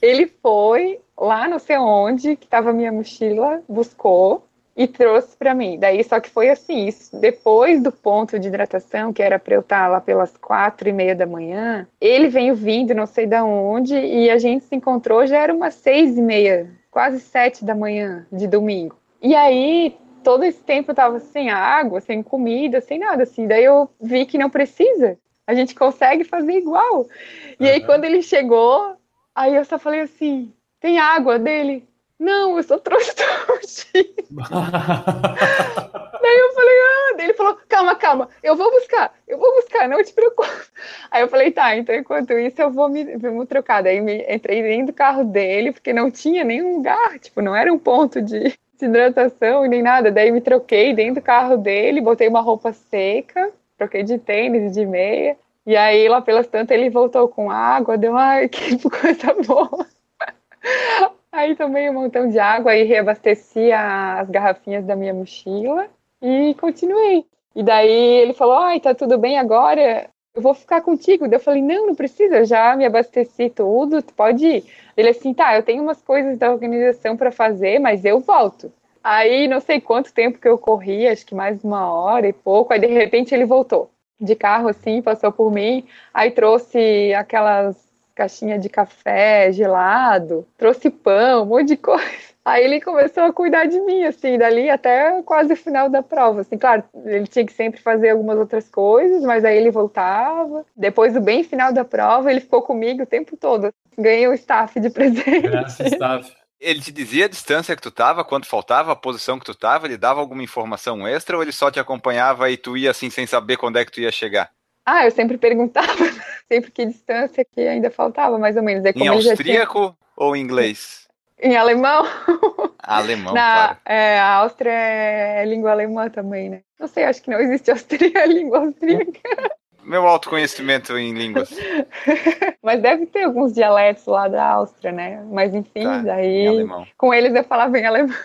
ele foi lá não sei onde, que estava minha mochila, buscou, e trouxe para mim. Daí só que foi assim, isso, depois do ponto de hidratação, que era para eu estar lá pelas quatro e meia da manhã, ele veio vindo, não sei da onde, e a gente se encontrou já era umas seis e meia, quase sete da manhã de domingo. E aí todo esse tempo eu tava sem água, sem comida, sem nada assim. Daí eu vi que não precisa. A gente consegue fazer igual. E uhum. aí quando ele chegou, aí eu só falei assim: "Tem água dele?" Não, eu só trouxe Daí eu falei, ah, daí ele falou, calma, calma, eu vou buscar, eu vou buscar, não te preocupe. Aí eu falei, tá, então enquanto isso eu vou me, me trocar. Daí me, entrei dentro do carro dele, porque não tinha nenhum lugar, tipo, não era um ponto de, de hidratação nem nada. Daí me troquei dentro do carro dele, botei uma roupa seca, troquei de tênis de meia. E aí, lá pelas tantas, ele voltou com água, deu, ai, que coisa boa. Aí tomei um montão de água e reabasteci as garrafinhas da minha mochila e continuei. E daí ele falou: Ai, tá tudo bem agora? Eu vou ficar contigo. Daí eu falei: Não, não precisa, já me abasteci tudo, tu pode ir. Ele assim: Tá, eu tenho umas coisas da organização para fazer, mas eu volto. Aí não sei quanto tempo que eu corri, acho que mais uma hora e pouco. Aí de repente ele voltou de carro assim, passou por mim, aí trouxe aquelas caixinha de café gelado, trouxe pão, um monte de coisa. Aí ele começou a cuidar de mim, assim, dali até quase o final da prova. Assim, claro, ele tinha que sempre fazer algumas outras coisas, mas aí ele voltava. Depois do bem final da prova, ele ficou comigo o tempo todo. Ganhei o staff de presente. Graças, staff. Ele te dizia a distância que tu tava, quanto faltava, a posição que tu tava, ele dava alguma informação extra ou ele só te acompanhava e tu ia assim sem saber quando é que tu ia chegar? Ah, eu sempre perguntava, sempre que distância que ainda faltava, mais ou menos. em austríaco tinha... ou em inglês? Em alemão. Alemão, Na, claro. É, a Áustria é língua alemã também, né? Não sei, acho que não existe Áustria, língua austríaca. Meu autoconhecimento em línguas. Mas deve ter alguns dialetos lá da Áustria, né? Mas enfim, tá, daí com eles eu falava em alemão.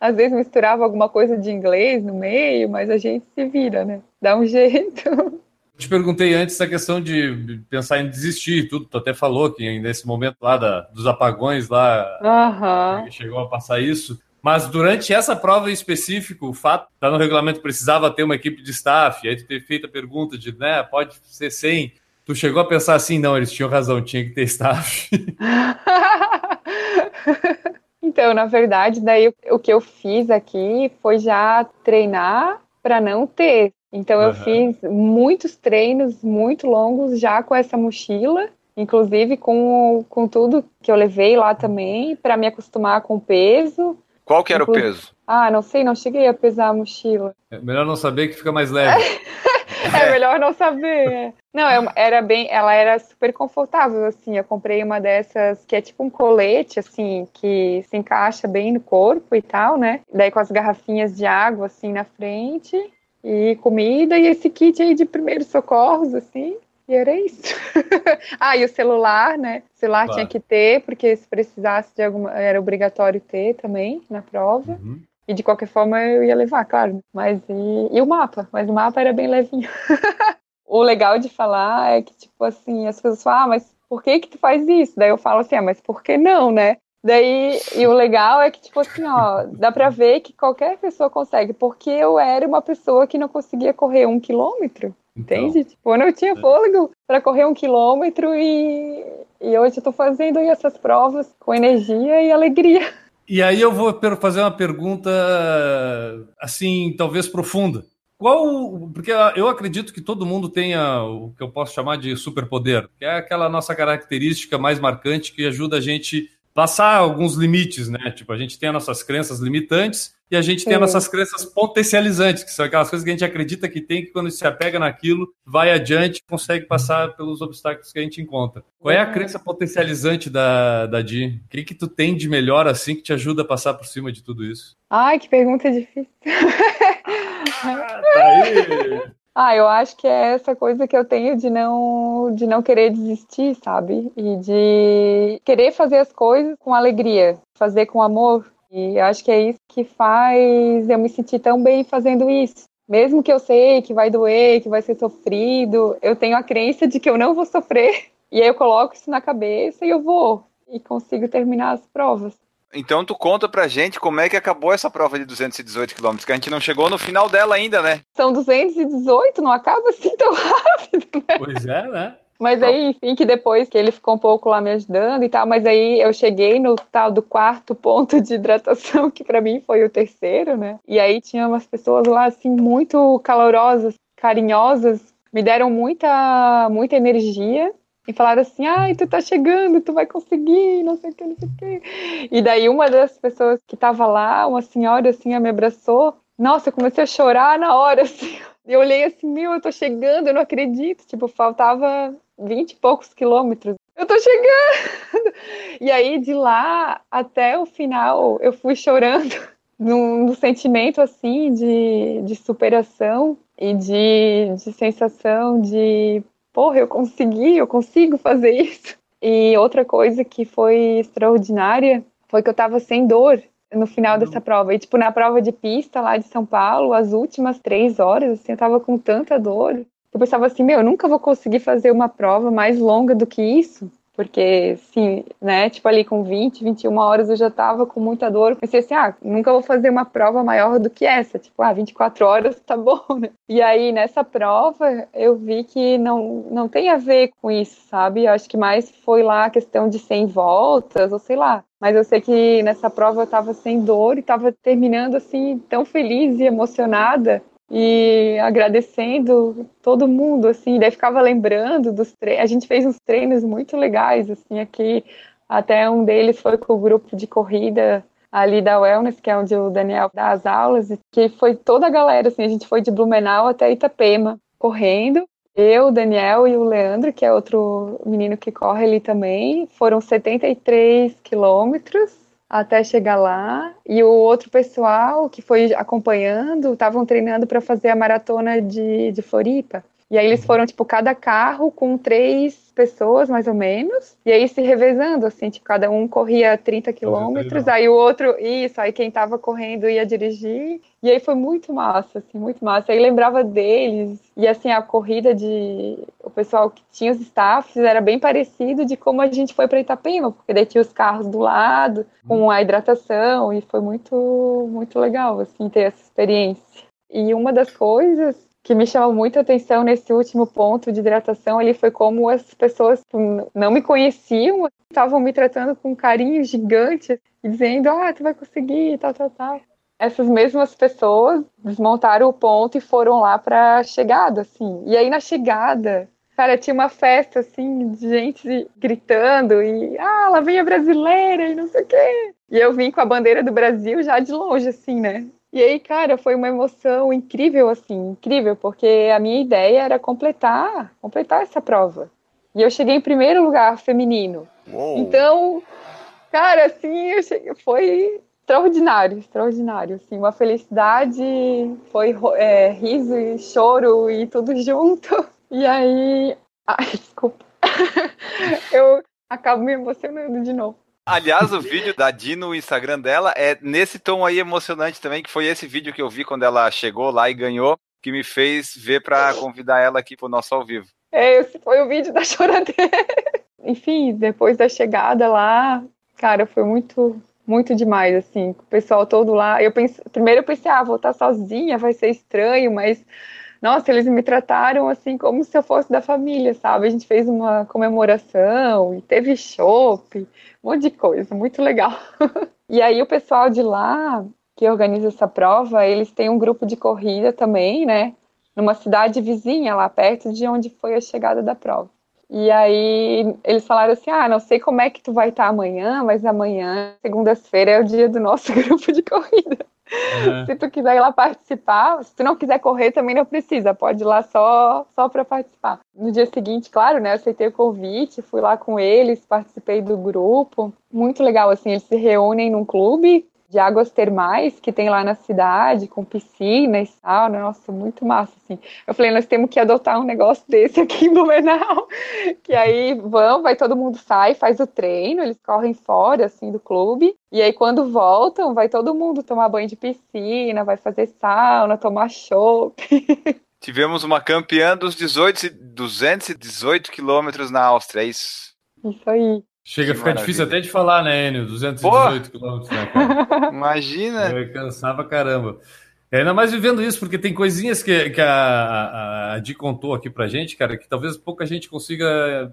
Às vezes misturava alguma coisa de inglês no meio, mas a gente se vira, né? Dá um jeito te perguntei antes a questão de pensar em desistir tudo. Tu até falou que nesse momento lá da, dos apagões lá uhum. chegou a passar isso. Mas durante essa prova em específico, o fato de tá no regulamento precisava ter uma equipe de staff, aí tu ter feito a pergunta de, né, pode ser sem. Tu chegou a pensar assim, não, eles tinham razão, tinha que ter staff. então, na verdade, daí o que eu fiz aqui foi já treinar para não ter, então, eu uhum. fiz muitos treinos muito longos já com essa mochila, inclusive com, com tudo que eu levei lá também, para me acostumar com o peso. Qual que era o peso? Ah, não sei, não cheguei a pesar a mochila. É melhor não saber que fica mais leve. é melhor não saber. Não, é era bem, ela era super confortável, assim. Eu comprei uma dessas que é tipo um colete, assim, que se encaixa bem no corpo e tal, né? Daí com as garrafinhas de água, assim, na frente e comida e esse kit aí de primeiros socorros, assim, e era isso. ah, e o celular, né? O celular claro. tinha que ter, porque se precisasse de alguma. Era obrigatório ter também na prova. Uhum. E de qualquer forma eu ia levar, claro. Mas e, e o mapa? Mas o mapa era bem levinho. o legal de falar é que, tipo assim, as pessoas falam, ah, mas por que que tu faz isso? Daí eu falo assim, ah, mas por que não, né? Daí, e o legal é que, tipo assim, ó, dá pra ver que qualquer pessoa consegue, porque eu era uma pessoa que não conseguia correr um quilômetro, então, entende? Tipo, eu não tinha é. fôlego para correr um quilômetro e, e hoje eu tô fazendo essas provas com energia e alegria. E aí eu vou fazer uma pergunta, assim, talvez profunda. Qual, porque eu acredito que todo mundo tenha o que eu posso chamar de superpoder, que é aquela nossa característica mais marcante que ajuda a gente passar alguns limites, né? Tipo, a gente tem as nossas crenças limitantes e a gente tem as nossas crenças potencializantes, que são aquelas coisas que a gente acredita que tem, que quando se apega naquilo, vai adiante, consegue passar pelos obstáculos que a gente encontra. Qual é a crença potencializante da, da Di? O que, que tu tem de melhor assim que te ajuda a passar por cima de tudo isso? Ai, que pergunta difícil. ah, tá aí. Ah, eu acho que é essa coisa que eu tenho de não, de não querer desistir, sabe? E de querer fazer as coisas com alegria, fazer com amor. E acho que é isso que faz eu me sentir tão bem fazendo isso. Mesmo que eu sei que vai doer, que vai ser sofrido, eu tenho a crença de que eu não vou sofrer. E aí eu coloco isso na cabeça e eu vou. E consigo terminar as provas. Então tu conta pra gente como é que acabou essa prova de 218 quilômetros, que a gente não chegou no final dela ainda, né? São 218, não acaba assim tão rápido, né? Pois é, né? Mas aí, enfim, que depois que ele ficou um pouco lá me ajudando e tal, mas aí eu cheguei no tal do quarto ponto de hidratação, que para mim foi o terceiro, né? E aí tinha umas pessoas lá, assim, muito calorosas, carinhosas, me deram muita, muita energia e falaram assim: ai, tu tá chegando, tu vai conseguir, não sei o que, não sei o que. E daí uma das pessoas que tava lá, uma senhora assim, me abraçou. Nossa, eu comecei a chorar na hora, assim. Eu olhei assim, meu, eu tô chegando, eu não acredito. Tipo, faltava vinte e poucos quilômetros. Eu tô chegando! E aí, de lá até o final, eu fui chorando num, num sentimento assim de, de superação e de, de sensação de porra, eu consegui, eu consigo fazer isso. E outra coisa que foi extraordinária foi que eu tava sem dor no final uhum. dessa prova. E, tipo, na prova de pista lá de São Paulo, as últimas três horas, assim, eu tava com tanta dor. Eu pensava assim, meu, eu nunca vou conseguir fazer uma prova mais longa do que isso. Porque, sim, né, tipo ali com 20, 21 horas eu já tava com muita dor. Pensei assim, ah, nunca vou fazer uma prova maior do que essa. Tipo, ah, 24 horas tá bom, né? E aí, nessa prova, eu vi que não, não tem a ver com isso, sabe? Eu acho que mais foi lá a questão de 100 voltas, ou sei lá. Mas eu sei que nessa prova eu tava sem dor e tava terminando assim, tão feliz e emocionada e agradecendo todo mundo, assim, daí ficava lembrando dos treinos, a gente fez uns treinos muito legais, assim, aqui, até um deles foi com o grupo de corrida ali da Wellness, que é onde o Daniel dá as aulas, que foi toda a galera, assim, a gente foi de Blumenau até Itapema, correndo, eu, o Daniel e o Leandro, que é outro menino que corre ali também, foram 73 quilômetros, até chegar lá. E o outro pessoal que foi acompanhando estavam treinando para fazer a maratona de, de Floripa. E aí eles foram, tipo, cada carro com três pessoas, mais ou menos. E aí se revezando, assim, tipo, cada um corria 30 quilômetros, aí o outro, isso, aí quem tava correndo ia dirigir. E aí foi muito massa, assim, muito massa. Aí lembrava deles. E assim, a corrida de. O pessoal que tinha os staffs era bem parecido de como a gente foi para Itapema, porque daí tinha os carros do lado, com a hidratação, e foi muito, muito legal, assim, ter essa experiência. E uma das coisas que me chamou muita atenção nesse último ponto de hidratação ali foi como as pessoas não me conheciam, estavam me tratando com um carinho gigante dizendo, ah, tu vai conseguir, tal, tal, tal. Essas mesmas pessoas desmontaram o ponto e foram lá para chegada, assim. E aí na chegada, cara, tinha uma festa, assim, de gente gritando e, ah, lá vem a brasileira e não sei o quê. E eu vim com a bandeira do Brasil já de longe, assim, né? E aí, cara, foi uma emoção incrível, assim, incrível, porque a minha ideia era completar, completar essa prova. E eu cheguei em primeiro lugar feminino. Uou. Então, cara, assim, cheguei, foi extraordinário, extraordinário, assim, uma felicidade, foi é, riso e choro e tudo junto. E aí, ai, desculpa, eu acabo me emocionando de novo. Aliás, o vídeo da Di no Instagram dela é nesse tom aí emocionante também, que foi esse vídeo que eu vi quando ela chegou lá e ganhou, que me fez ver para convidar ela aqui pro nosso ao vivo. É, esse foi o vídeo da choradeira. Enfim, depois da chegada lá, cara, foi muito, muito demais, assim, o pessoal todo lá. Eu pensei, primeiro eu pensei, ah, vou estar sozinha, vai ser estranho, mas nossa, eles me trataram assim como se eu fosse da família, sabe? A gente fez uma comemoração e teve chopp, um monte de coisa, muito legal. e aí o pessoal de lá que organiza essa prova, eles têm um grupo de corrida também, né? Numa cidade vizinha lá perto de onde foi a chegada da prova. E aí eles falaram assim: ah, não sei como é que tu vai estar amanhã, mas amanhã, segunda-feira, é o dia do nosso grupo de corrida. Uhum. Se tu quiser ir lá participar, se tu não quiser correr, também não precisa, pode ir lá só, só para participar. No dia seguinte, claro, né, aceitei o convite, fui lá com eles, participei do grupo. Muito legal, assim, eles se reúnem num clube de águas termais que tem lá na cidade, com piscina e sauna, nossa, muito massa, assim. Eu falei, nós temos que adotar um negócio desse aqui em Blumenau, que aí vão, vai todo mundo sai, faz o treino, eles correm fora, assim, do clube, e aí quando voltam, vai todo mundo tomar banho de piscina, vai fazer sauna, tomar chopp. Tivemos uma campeã dos 18, 218 quilômetros na Áustria, é isso? Isso aí. Chega a ficar maravilha. difícil até de falar, né, Enio? 218 quilômetros, né, cara? Imagina. Vai cansar pra caramba. É, ainda mais vivendo isso, porque tem coisinhas que, que a, a, a Di contou aqui pra gente, cara, que talvez pouca gente consiga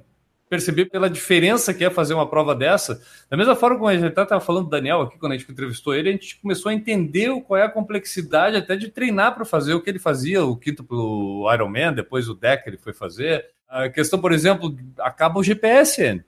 perceber pela diferença que é fazer uma prova dessa. Da mesma forma como a gente estava falando do Daniel aqui, quando a gente entrevistou ele, a gente começou a entender qual é a complexidade até de treinar para fazer o que ele fazia, o quinto pro Ironman, depois o deck ele foi fazer. A questão, por exemplo, acaba o GPS.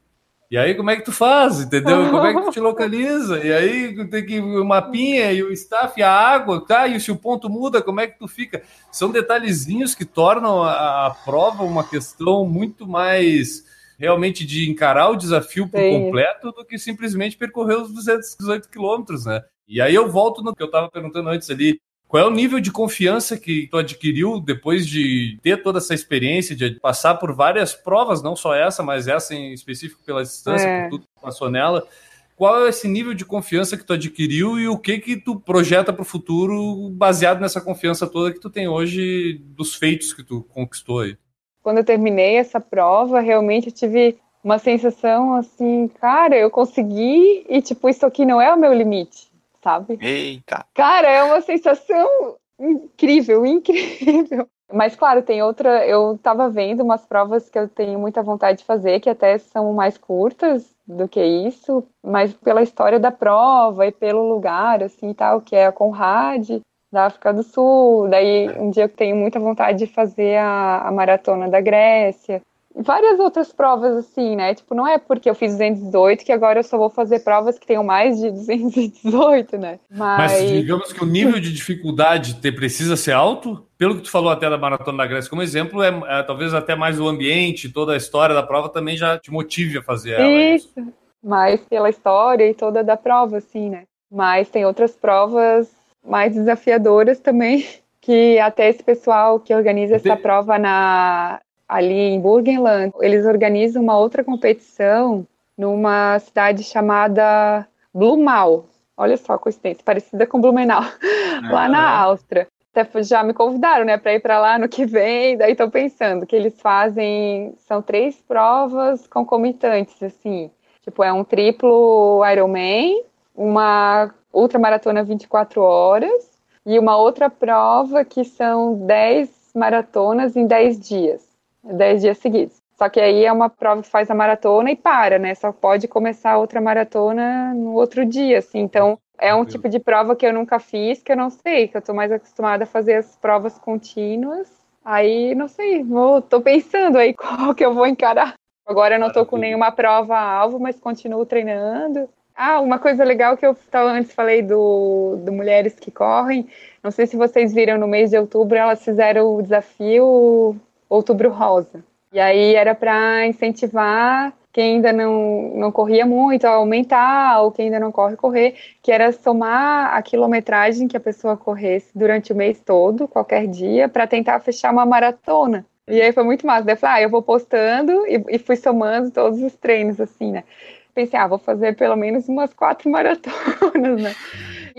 E aí, como é que tu faz, entendeu? Como é que tu te localiza? E aí, tem que o mapinha e o staff, a água, tá? E se o ponto muda, como é que tu fica? São detalhezinhos que tornam a, a prova uma questão muito mais realmente de encarar o desafio por Sim. completo do que simplesmente percorrer os 218 quilômetros, né? E aí eu volto no que eu estava perguntando antes ali. Qual é o nível de confiança que tu adquiriu depois de ter toda essa experiência, de passar por várias provas, não só essa, mas essa em específico pela distância, É. por tudo que passou nela? Qual é esse nível de confiança que tu adquiriu e o que que tu projeta para o futuro baseado nessa confiança toda que tu tem hoje dos feitos que tu conquistou aí? Quando eu terminei essa prova, realmente eu tive uma sensação assim, cara, eu consegui e tipo, isso aqui não é o meu limite, sabe? Eita. Cara, é uma sensação incrível, incrível. Mas, claro, tem outra. Eu tava vendo umas provas que eu tenho muita vontade de fazer, que até são mais curtas do que isso, mas pela história da prova e pelo lugar, assim, tal, que é a Conrad, da África do Sul. Daí, um dia eu tenho muita vontade de fazer a, a maratona da Grécia. Várias outras provas, assim, né? Tipo, não é porque eu fiz 218 que agora eu só vou fazer provas que tenham mais de 218, né? Mas digamos que o nível de dificuldade te precisa ser alto. Pelo que tu falou até da Maratona da Grécia como exemplo, é, é talvez até mais o ambiente, toda a história da prova também já te motive a fazer ela. é Isso, mais pela história e toda da prova, assim, né? Mas tem outras provas mais desafiadoras também, que até esse pessoal que organiza essa prova na, ali em Burgenland, eles organizam uma outra competição numa cidade chamada Blumenau. Olha só a coincidência, parecida com Blumenau, lá na Áustria. Até já me convidaram, né, para ir para lá no que vem. Daí estou pensando que eles fazem são três provas concomitantes, assim. Tipo, é um triplo Ironman, uma ultramaratona 24 horas e uma outra prova que são 10 maratonas em 10 dias, 10 dias seguidos. Só que aí é uma prova que faz a maratona e para, né? Só pode começar outra maratona no outro dia, assim. Então, é um tipo de prova que eu nunca fiz, que eu não sei, que eu tô mais acostumada a fazer as provas contínuas. Aí, não sei, vou, tô pensando aí qual que eu vou encarar. Agora eu não tô com nenhuma prova alvo, mas continuo treinando. Ah, uma coisa legal que eu tava, antes falei do, do Mulheres que Correm. Não sei se vocês viram no mês de outubro, elas fizeram o desafio Outubro Rosa. E aí era para incentivar quem ainda não, não corria muito a aumentar, ou quem ainda não corre, correr, que era somar a quilometragem que a pessoa corresse durante o mês todo, qualquer dia, para tentar fechar uma maratona. E aí foi muito massa. Daí eu falei, ah, eu vou postando e, e fui somando todos os treinos, assim, né? Pensei, ah, vou fazer pelo menos umas quatro maratonas, né?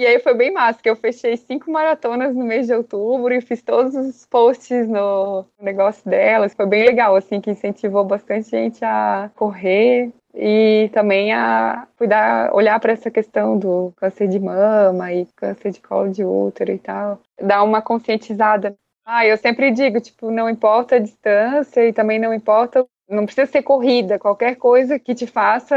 E aí foi bem massa, que eu fechei cinco maratonas no mês de outubro e fiz todos os posts no negócio delas. Foi bem legal, assim, que incentivou bastante gente a correr e também a cuidar, olhar para essa questão do câncer de mama e câncer de colo de útero e tal. Dar uma conscientizada. Ah, eu sempre digo, tipo, não importa a distância e também não importa, não precisa ser corrida, qualquer coisa que te faça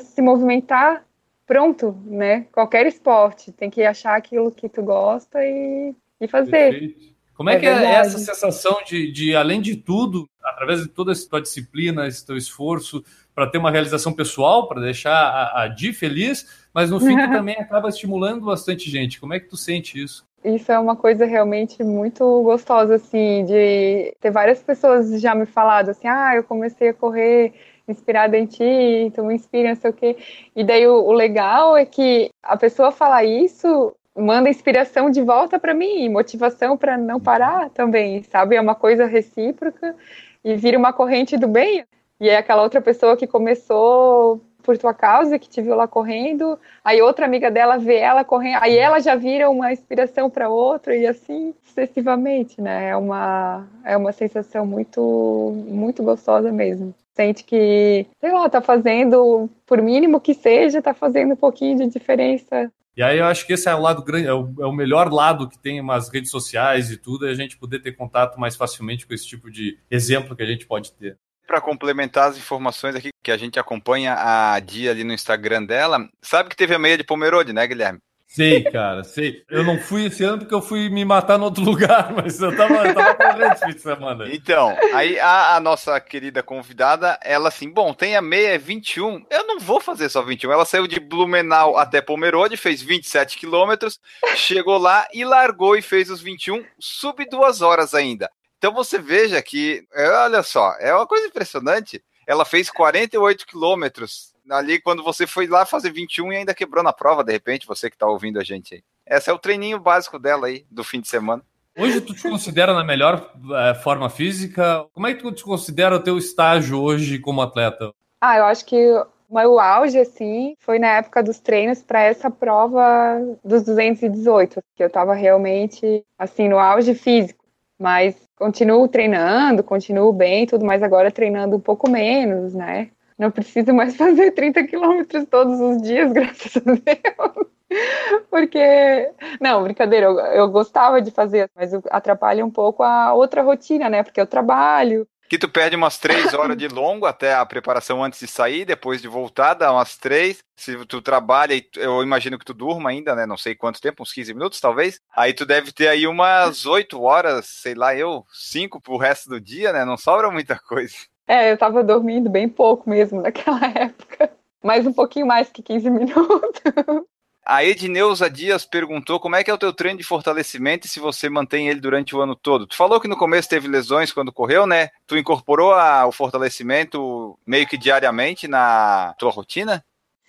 se movimentar pronto, né? Qualquer esporte, tem que achar aquilo que tu gosta e, e fazer. Perfeito. Como é, É que é verdade. essa sensação de, de, além de tudo, através de toda essa tua disciplina, esse teu esforço, para ter uma realização pessoal, para deixar a, a Di feliz, mas no fim tu também acaba estimulando bastante gente. Como é que tu sente isso? Isso é uma coisa realmente muito gostosa, assim, de ter várias pessoas já me falado assim, ah, eu comecei a correr inspirada em ti, tu me inspira, não sei o quê. E daí o, o legal é que a pessoa falar isso manda inspiração de volta para mim, motivação para não parar também, sabe? É uma coisa recíproca e vira uma corrente do bem. E é aquela outra pessoa que começou por tua causa, que te viu lá correndo, aí outra amiga dela vê ela correndo, aí ela já vira uma inspiração para outra e assim sucessivamente, né? É uma é uma sensação muito muito gostosa mesmo. Sente que, sei lá, tá fazendo, por mínimo que seja, tá fazendo um pouquinho de diferença. E aí eu acho que esse é o lado grande, é o, é o melhor lado que tem umas redes sociais e tudo, é a gente poder ter contato mais facilmente com esse tipo de exemplo que a gente pode ter para complementar as informações aqui que a gente acompanha a Dia ali no Instagram dela, sabe que teve a meia de Pomerode, né, Guilherme? Sei, cara, sei. Eu não fui esse ano porque eu fui me matar no outro lugar, mas eu tava, eu tava correndo esse fim de semana. Então, aí a, a, nossa querida convidada, ela assim, bom, tem a meia 21, eu não vou fazer só 21. Ela saiu de Blumenau até Pomerode, fez 27 quilômetros, chegou lá e largou e fez os 21, sub duas horas ainda. Então você veja que, é, olha só, é uma coisa impressionante. Ela fez 48 quilômetros ali quando você foi lá fazer 21 e ainda quebrou na prova, de repente, você que está ouvindo a gente aí. Esse é o treininho básico dela aí, do fim de semana. Hoje tu te considera na melhor é, forma física? Como é que tu te considera o teu estágio hoje como atleta? Ah, eu acho que o meu auge, assim, foi na época dos treinos para essa prova dos 218, que eu estava realmente, assim, no auge físico. Mas continuo treinando, continuo bem, tudo, mas agora treinando um pouco menos, né? Não preciso mais fazer 30 quilômetros todos os dias, graças a Deus. Porque, não, brincadeira, eu, eu gostava de fazer, mas atrapalha um pouco a outra rotina, né? Porque eu trabalho, que tu perde umas três horas de longo até a preparação antes de sair, depois de voltar, dá umas três. Se tu trabalha, eu imagino que tu durma ainda, né? Não sei quanto tempo, uns 15 minutos talvez. Aí tu deve ter aí umas oito horas, sei lá, eu, cinco pro resto do dia, né? Não sobra muita coisa. É, eu tava dormindo bem pouco mesmo naquela época. Mais um pouquinho mais que 15 minutos. A Edneuza Dias perguntou como é que é o teu treino de fortalecimento e se você mantém ele durante o ano todo. Tu falou que no começo teve lesões quando correu, né? Tu incorporou a, o fortalecimento meio que diariamente na tua rotina?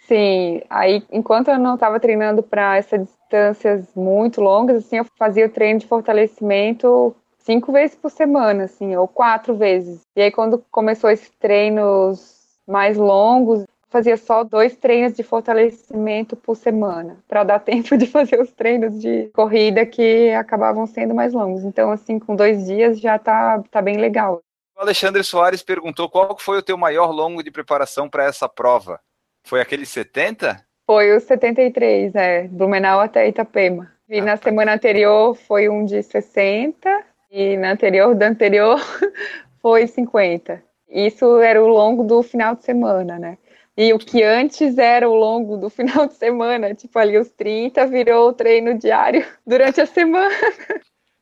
Sim, aí enquanto eu não estava treinando para essas distâncias muito longas, assim, eu fazia o treino de fortalecimento cinco vezes por semana, assim, ou quatro vezes. E aí quando começou esses treinos mais longos, fazia só dois treinos de fortalecimento por semana, para dar tempo de fazer os treinos de corrida que acabavam sendo mais longos. Então, assim, com dois dias já tá, tá bem legal. O Alexandre Soares perguntou qual foi o teu maior longo de preparação para essa prova? Foi aquele 70? Foi o 73, é, Blumenau até Itapema. E ah, na tá. semana anterior foi um de 60 e na anterior da anterior foi 50. Isso era o longo do final de semana, né? E o que antes era o longo do final de semana, tipo ali os 30, virou o treino diário durante a semana.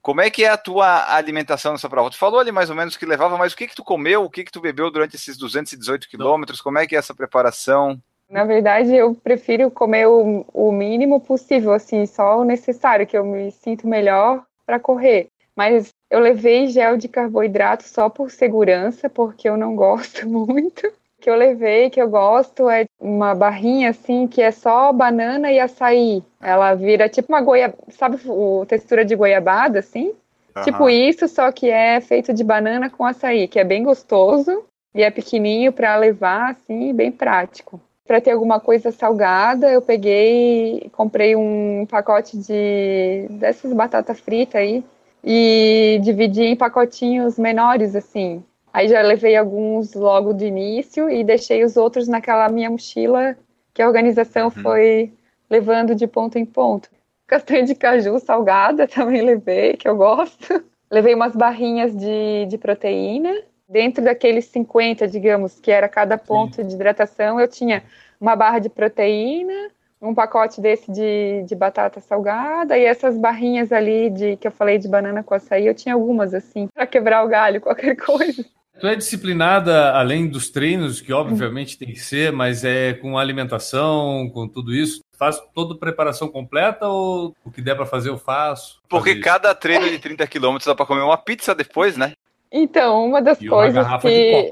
Como é que é a tua alimentação nessa prova? Tu falou ali mais ou menos que levava, mas o que que tu comeu, o que que tu bebeu durante esses 218 quilômetros? Como é que é essa preparação? Na verdade, eu prefiro comer o, o mínimo possível, assim, só o necessário, que eu me sinto melhor para correr. Mas eu levei gel de carboidrato só por segurança, porque eu não gosto muito que eu levei, que eu gosto, é uma barrinha assim, que é só banana e açaí. Ela vira tipo uma goiaba, sabe o textura de goiabada, assim? Uhum. Tipo isso, só que é feito de banana com açaí, que é bem gostoso e é pequenininho para levar, assim, bem prático. Para ter alguma coisa salgada, eu peguei, comprei um pacote de dessas batata frita aí e dividi em pacotinhos menores, assim, Aí já levei alguns logo de início e deixei os outros naquela minha mochila que a organização uhum. foi levando de ponto em ponto. Castanha de caju salgada também levei, que eu gosto. Levei umas barrinhas de, de proteína. Dentro daqueles 50, digamos, que era cada ponto Sim. de hidratação, eu tinha uma barra de proteína, um pacote desse de, de batata salgada e essas barrinhas ali de que eu falei de banana com açaí, eu tinha algumas assim, para quebrar o galho, qualquer coisa. Tu é disciplinada além dos treinos, que obviamente tem que ser, mas é com alimentação, com tudo isso? Faz toda a preparação completa ou o que der para fazer eu faço? Porque cada treino de 30 quilômetros dá para comer uma pizza depois, né? Então, uma das e coisas uma que.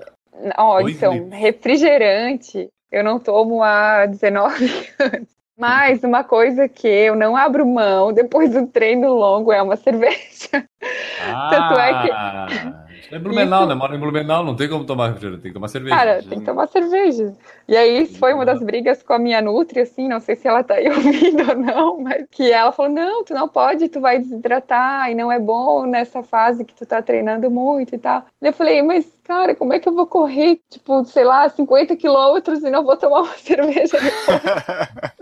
Olha, então, refrigerante eu não tomo há 19 anos. Mas uma coisa que eu não abro mão depois do treino longo é uma cerveja. Ah, Tanto é que É Blumenau, Isso... né? Mora em Blumenau, não tem como tomar refrigerante, tem que tomar cerveja. Cara, tem que tomar cerveja. E aí, isso foi uma das brigas com a minha Nutri, assim, não sei se ela tá aí ouvindo ou não, mas que ela falou, não, tu não pode, tu vai desidratar e não é bom nessa fase que tu tá treinando muito e tal. Eu falei, mas cara, como é que eu vou correr, tipo, sei lá, 50 quilômetros e não vou tomar uma cerveja depois?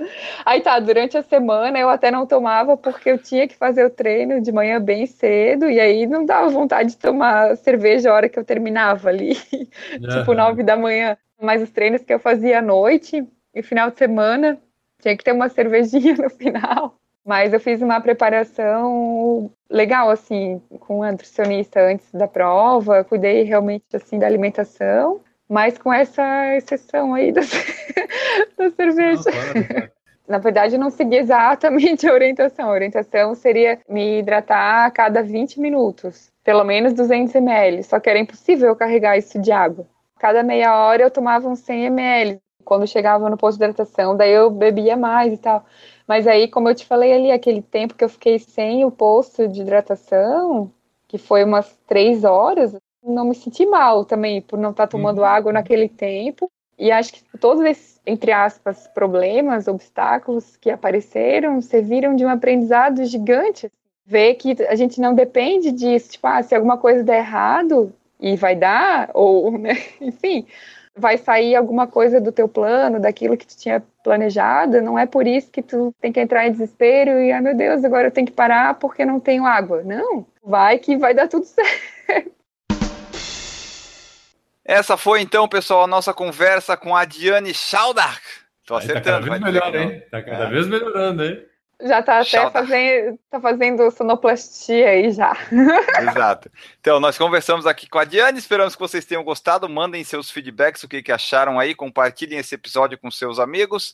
Aí tá, durante a semana eu até não tomava porque eu tinha que fazer o treino de manhã bem cedo e aí não dava vontade de tomar cerveja a hora que eu terminava ali, uhum. tipo, 9 da manhã. Mas os treinos que eu fazia à noite e final de semana, tinha que ter uma cervejinha no final. Mas eu fiz uma preparação legal, assim, com a nutricionista antes da prova, cuidei realmente, assim, da alimentação, mas com essa exceção aí da, da cerveja. Na verdade, eu não segui exatamente a orientação. A orientação seria me hidratar a cada 20 minutos, pelo menos 200 ml, só que era impossível eu carregar isso de água. Cada meia hora eu tomava uns 100 ml. Quando chegava no posto de hidratação, daí eu bebia mais e tal. Mas aí, como eu te falei ali, aquele tempo que eu fiquei sem o posto de hidratação, que foi umas três horas, não me senti mal também por não estar tomando uhum. água naquele tempo. E acho que todos esses, entre aspas, problemas, obstáculos que apareceram, serviram de um aprendizado gigante. Ver que a gente não depende disso, tipo, ah, se alguma coisa der errado, e vai dar, ou, né, enfim, vai sair alguma coisa do teu plano, daquilo que tu tinha planejado, não é por isso que tu tem que entrar em desespero e, ai meu Deus, agora eu tenho que parar porque não tenho água. Não, vai que vai dar tudo certo. Essa foi então, pessoal, a nossa conversa com a Diane Schaudark. Tô acertando. Tá cada vez melhor, hein? Tá cada é. vez melhorando, hein? Já tá até fazendo, tá fazendo sonoplastia aí já. Exato. Então, nós conversamos aqui com a Diane, esperamos que vocês tenham gostado. Mandem seus feedbacks, o que, que acharam aí, compartilhem esse episódio com seus amigos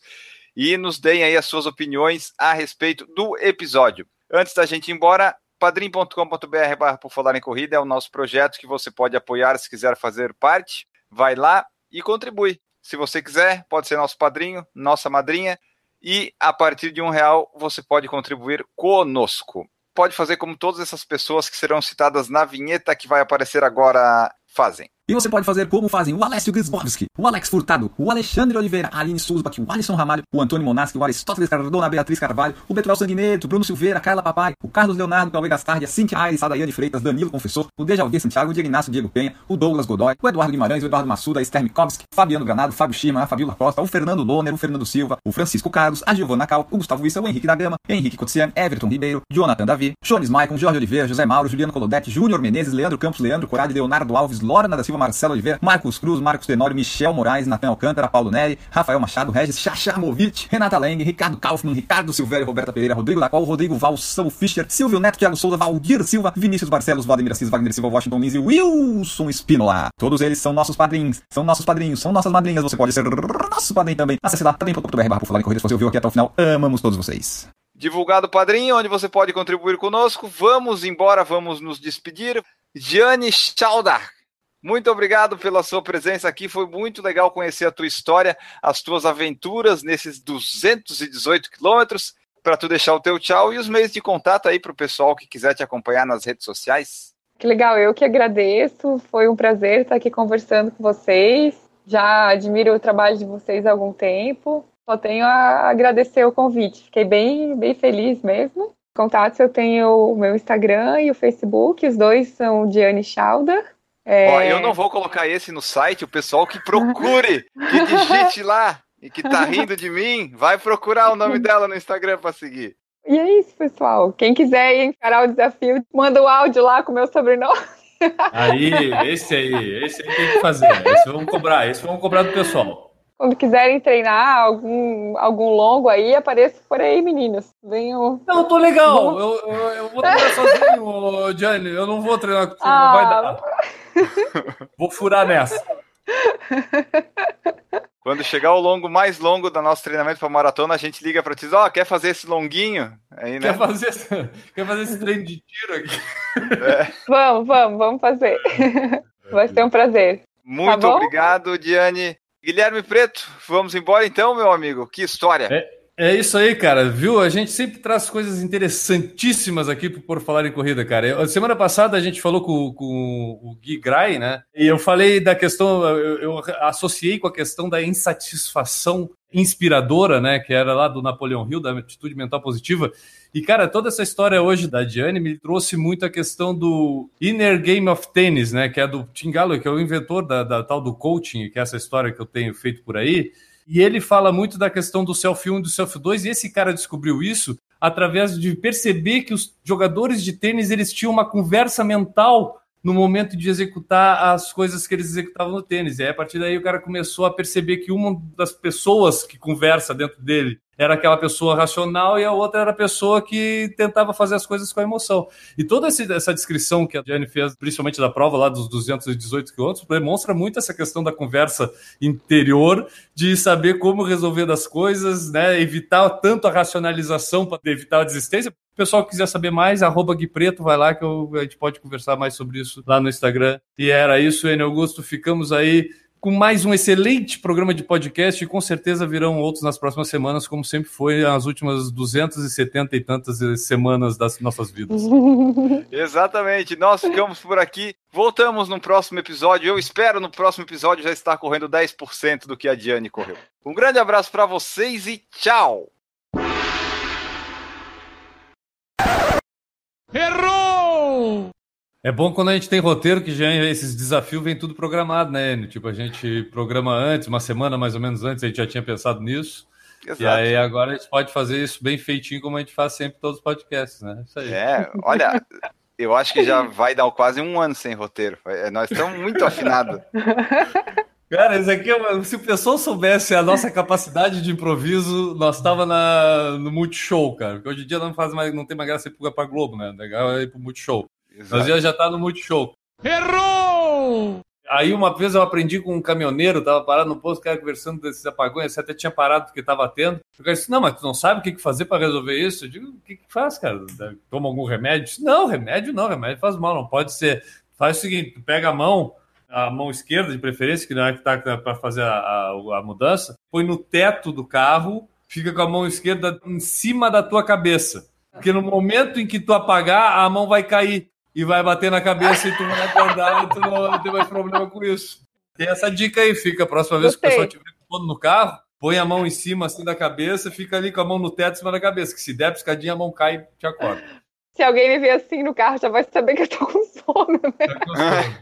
e nos deem aí as suas opiniões a respeito do episódio. Antes da gente ir embora, padrim.com.br por falar em corrida é o nosso projeto que você pode apoiar se quiser fazer parte. Vai lá e contribui. Se você quiser, pode ser nosso padrinho, nossa madrinha. E a partir de um real você pode contribuir conosco. Pode fazer como todas essas pessoas que serão citadas na vinheta que vai aparecer agora fazem. E você pode fazer como fazem o Alessio Grisbowski, o Alex Furtado, o Alexandre Oliveira, a Aline Susbach, o Alisson Ramalho, o Antônio Monaschi, o Aristóteles Cardona, a Beatriz Carvalho, o Betuel Sanguineto, o Bruno Silveira, a Carla Papai, o Carlos Leonardo, o Cauê Gastardi, a Cintia Aires, a Daiane Freitas, Danilo Confessor, o Dejalvir Santiago, o Diego Inácio Diego Penha, o Douglas Godoy, o Eduardo Guimarães, o Eduardo Massuda, a Esther Mikovski, Fabiano Granado, Fábio Schima, a Fabiola Costa, o Fernando Loner, o Fernando Silva, o Francisco Carlos, a Giovana Cal, o Gustavo Issa, o Henrique da Gama, Henrique Cotsian, Everton Ribeiro, Jonathan Davi, Jones Maicon, Jorge Oliveira, José Mauro, Juliano Colodete, Júnior Menezes, Leandro Campos, Leandro Corade, Leonardo Alves, da Silva, Marcelo Oliveira, Marcos Cruz, Marcos Tenório, Michel Moraes, Natan Alcântara, Paulo Neri, Rafael Machado, Regis Chachamovic, Renata Leng, Ricardo Kaufmann, Ricardo Silvério, Roberta Pereira, Rodrigo Lacol, Rodrigo Valsão Fischer, Silvio Neto, Thiago Souza, Valdir Silva, Vinícius Barcelos, Vladimir Assis, Wagner Silva, Washington Lins e Wilson Espinola. Todos eles são nossos padrinhos, são nossos padrinhos, são nossas madrinhas. Você pode ser nosso padrinho também. Acesse lá também.br barra por falar em corrida se você ouviu aqui até o final. Amamos todos vocês. Divulgado padrinho, onde você pode contribuir conosco. Vamos embora, vamos nos despedir. Gianni Schaldar, muito obrigado pela sua presença aqui. Foi muito legal conhecer a tua história, as tuas aventuras nesses 218 quilômetros. Para tu deixar o teu tchau e os meios de contato aí para o pessoal que quiser te acompanhar nas redes sociais. Que legal, eu que agradeço. Foi um prazer estar aqui conversando com vocês. Já admiro o trabalho de vocês há algum tempo. Só tenho a agradecer o convite. Fiquei bem, bem feliz mesmo. Contatos eu tenho o meu Instagram e o Facebook, os dois são Diane Schauder. É... Ó, eu não vou colocar esse no site, o pessoal que procure, que digite lá e que tá rindo de mim, vai procurar o nome dela no Instagram para seguir. E é isso, pessoal. Quem quiser encarar o desafio, manda o áudio lá com o meu sobrenome. Aí, esse aí, esse aí tem que fazer. Esse vamos cobrar, esse vamos cobrar do pessoal. Quando quiserem treinar algum, algum longo aí, apareça por aí, meninos. Venham. Não, tô legal. Eu, eu, eu, vou treinar sozinho, Gianni. Eu não vou treinar contigo, ah. não vai dar. Vou furar nessa. Quando chegar o longo mais longo do nosso treinamento para maratona, a gente liga para ti, ó, oh, quer fazer esse longuinho? Aí, né? quer, fazer esse, quer fazer esse treino de tiro aqui? É. Vamos, vamos, vamos fazer. Vai ser um prazer. Muito tá obrigado, Diane. Guilherme Preto, vamos embora então, meu amigo. Que história. É. É isso aí, cara. Viu? A gente sempre traz coisas interessantíssimas aqui por falar em corrida, cara. Eu, semana passada a gente falou com, com, o Gui Gray, né? E eu falei da questão, eu, eu, associei com a questão da insatisfação inspiradora, né? Que era lá do Napoleão Hill, da atitude mental positiva. E, cara, toda essa história hoje da Diane me trouxe muito a questão do Inner Game of Tennis, né? Que é do Tim Galloway, que é o inventor da, da tal do coaching, que é essa história que eu tenho feito por aí. E ele fala muito da questão do self 1 e do self 2, e esse cara descobriu isso através de perceber que os jogadores de tênis eles tinham uma conversa mental no momento de executar as coisas que eles executavam no tênis. E aí, a partir daí o cara começou a perceber que uma das pessoas que conversa dentro dele era aquela pessoa racional e a outra era a pessoa que tentava fazer as coisas com a emoção. E toda essa descrição que a Jenny fez, principalmente da prova lá dos 218 quilômetros, demonstra muito essa questão da conversa interior, de saber como resolver as coisas, né? evitar tanto a racionalização para evitar a desistência. O pessoal que quiser saber mais, arroba Gui Preto, vai lá que eu, a gente pode conversar mais sobre isso lá no Instagram. E era isso, Enio Augusto. Ficamos aí com mais um excelente programa de podcast e com certeza virão outros nas próximas semanas, como sempre foi nas últimas 270 e tantas semanas das nossas vidas. Exatamente, nós ficamos por aqui. Voltamos no próximo episódio. Eu espero no próximo episódio já estar correndo 10% do que a Diane correu. Um grande abraço para vocês e tchau! Errou! É bom quando a gente tem roteiro que já esses desafios vem tudo programado, né, Enio? Tipo, a gente programa antes, uma semana mais ou menos antes, a gente já tinha pensado nisso. Exato. E aí agora a gente pode fazer isso bem feitinho, como a gente faz sempre todos os podcasts, né? Isso aí. É, olha, eu acho que já vai dar quase um ano sem roteiro. É, nós estamos muito afinados. Cara, isso aqui, é se o pessoal soubesse a nossa capacidade de improviso, nós estava no Multishow, cara. Porque hoje em dia não faz mais, não tem mais graça ir para Globo, né? Legal é ir pro Multishow. Exato. Nós já já tá no Multishow. Errou! Aí uma vez eu aprendi com um caminhoneiro, tava parado no posto, cara conversando desses apagões, você até tinha parado porque tava tendo. O cara disse, não, mas tu não sabe o que fazer para resolver isso? Eu digo, o que, que faz, cara? Toma algum remédio? Disse, não, remédio não, remédio faz mal, não pode ser. Faz o seguinte, tu pega a mão, a mão esquerda de preferência, que não é que tá para fazer a, a, a mudança, põe no teto do carro, fica com a mão esquerda em cima da tua cabeça. Porque no momento em que tu apagar, a mão vai cair e vai bater na cabeça e tu vai acordar e tu não vai ter mais problema com isso. Tem essa dica aí, fica a próxima vez Gostei. que o pessoal estiver pondo no carro, põe a mão em cima assim da cabeça, fica ali com a mão no teto em cima da cabeça, que se der piscadinha a mão cai e te acorda. Se alguém me ver assim no carro, já vai saber que eu tô com sono. Né?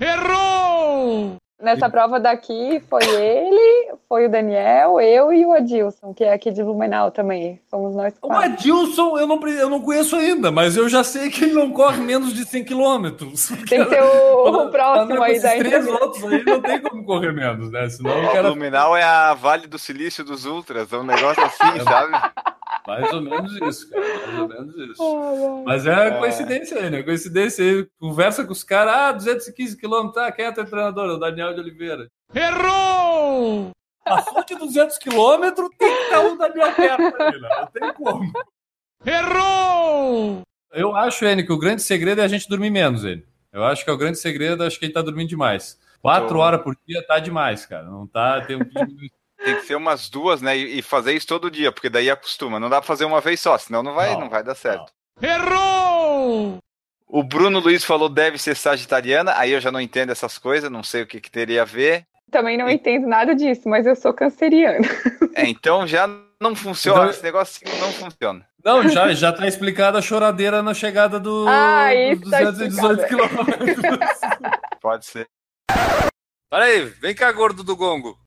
Errou! Nessa prova daqui foi ele, foi o Daniel, eu e o Adilson, que é aqui de Blumenau também. Somos nós quatro. O Adilson eu não, eu não conheço ainda, mas eu já sei que ele não corre menos de 100 quilômetros. Tem que ser o, o próximo aí da três outros aí não tem como correr menos, né? Senão o cara... Blumenau é a Vale do Silício dos Ultras, é um negócio assim, é, sabe? Mais ou menos isso, cara. Mais ou menos isso. Mas é, coincidência aí, né? Coincidência aí. Conversa com os caras, ah, 215 quilômetros, ah, quem é teu treinador? O Daniel de Oliveira. Errou! Passou de 200 quilômetros, tem que estar o Daniel perto ali, né? Não tem como. Errou! Eu acho, N, que o grande segredo é a gente dormir menos, N. Eu acho que é o grande segredo, acho que a gente tá dormindo demais. Quatro horas por dia tá demais, cara. Não tá. Tem um tem que ser umas duas, né? E fazer isso todo dia, porque daí acostuma. Não dá pra fazer uma vez só, senão não vai, não, não vai dar certo. Não. Errou! O Bruno Luiz falou deve ser sagitariana, aí eu já não entendo essas coisas, não sei o que, que teria a ver. Também não e... entendo nada disso, mas eu sou canceriana. É, então já não funciona, então... esse negócio não funciona. Não, já, já tá explicada a choradeira na chegada do, ah, dos 218 tá quilômetros. Pode ser. Peraí, vem cá, gordo do gongo.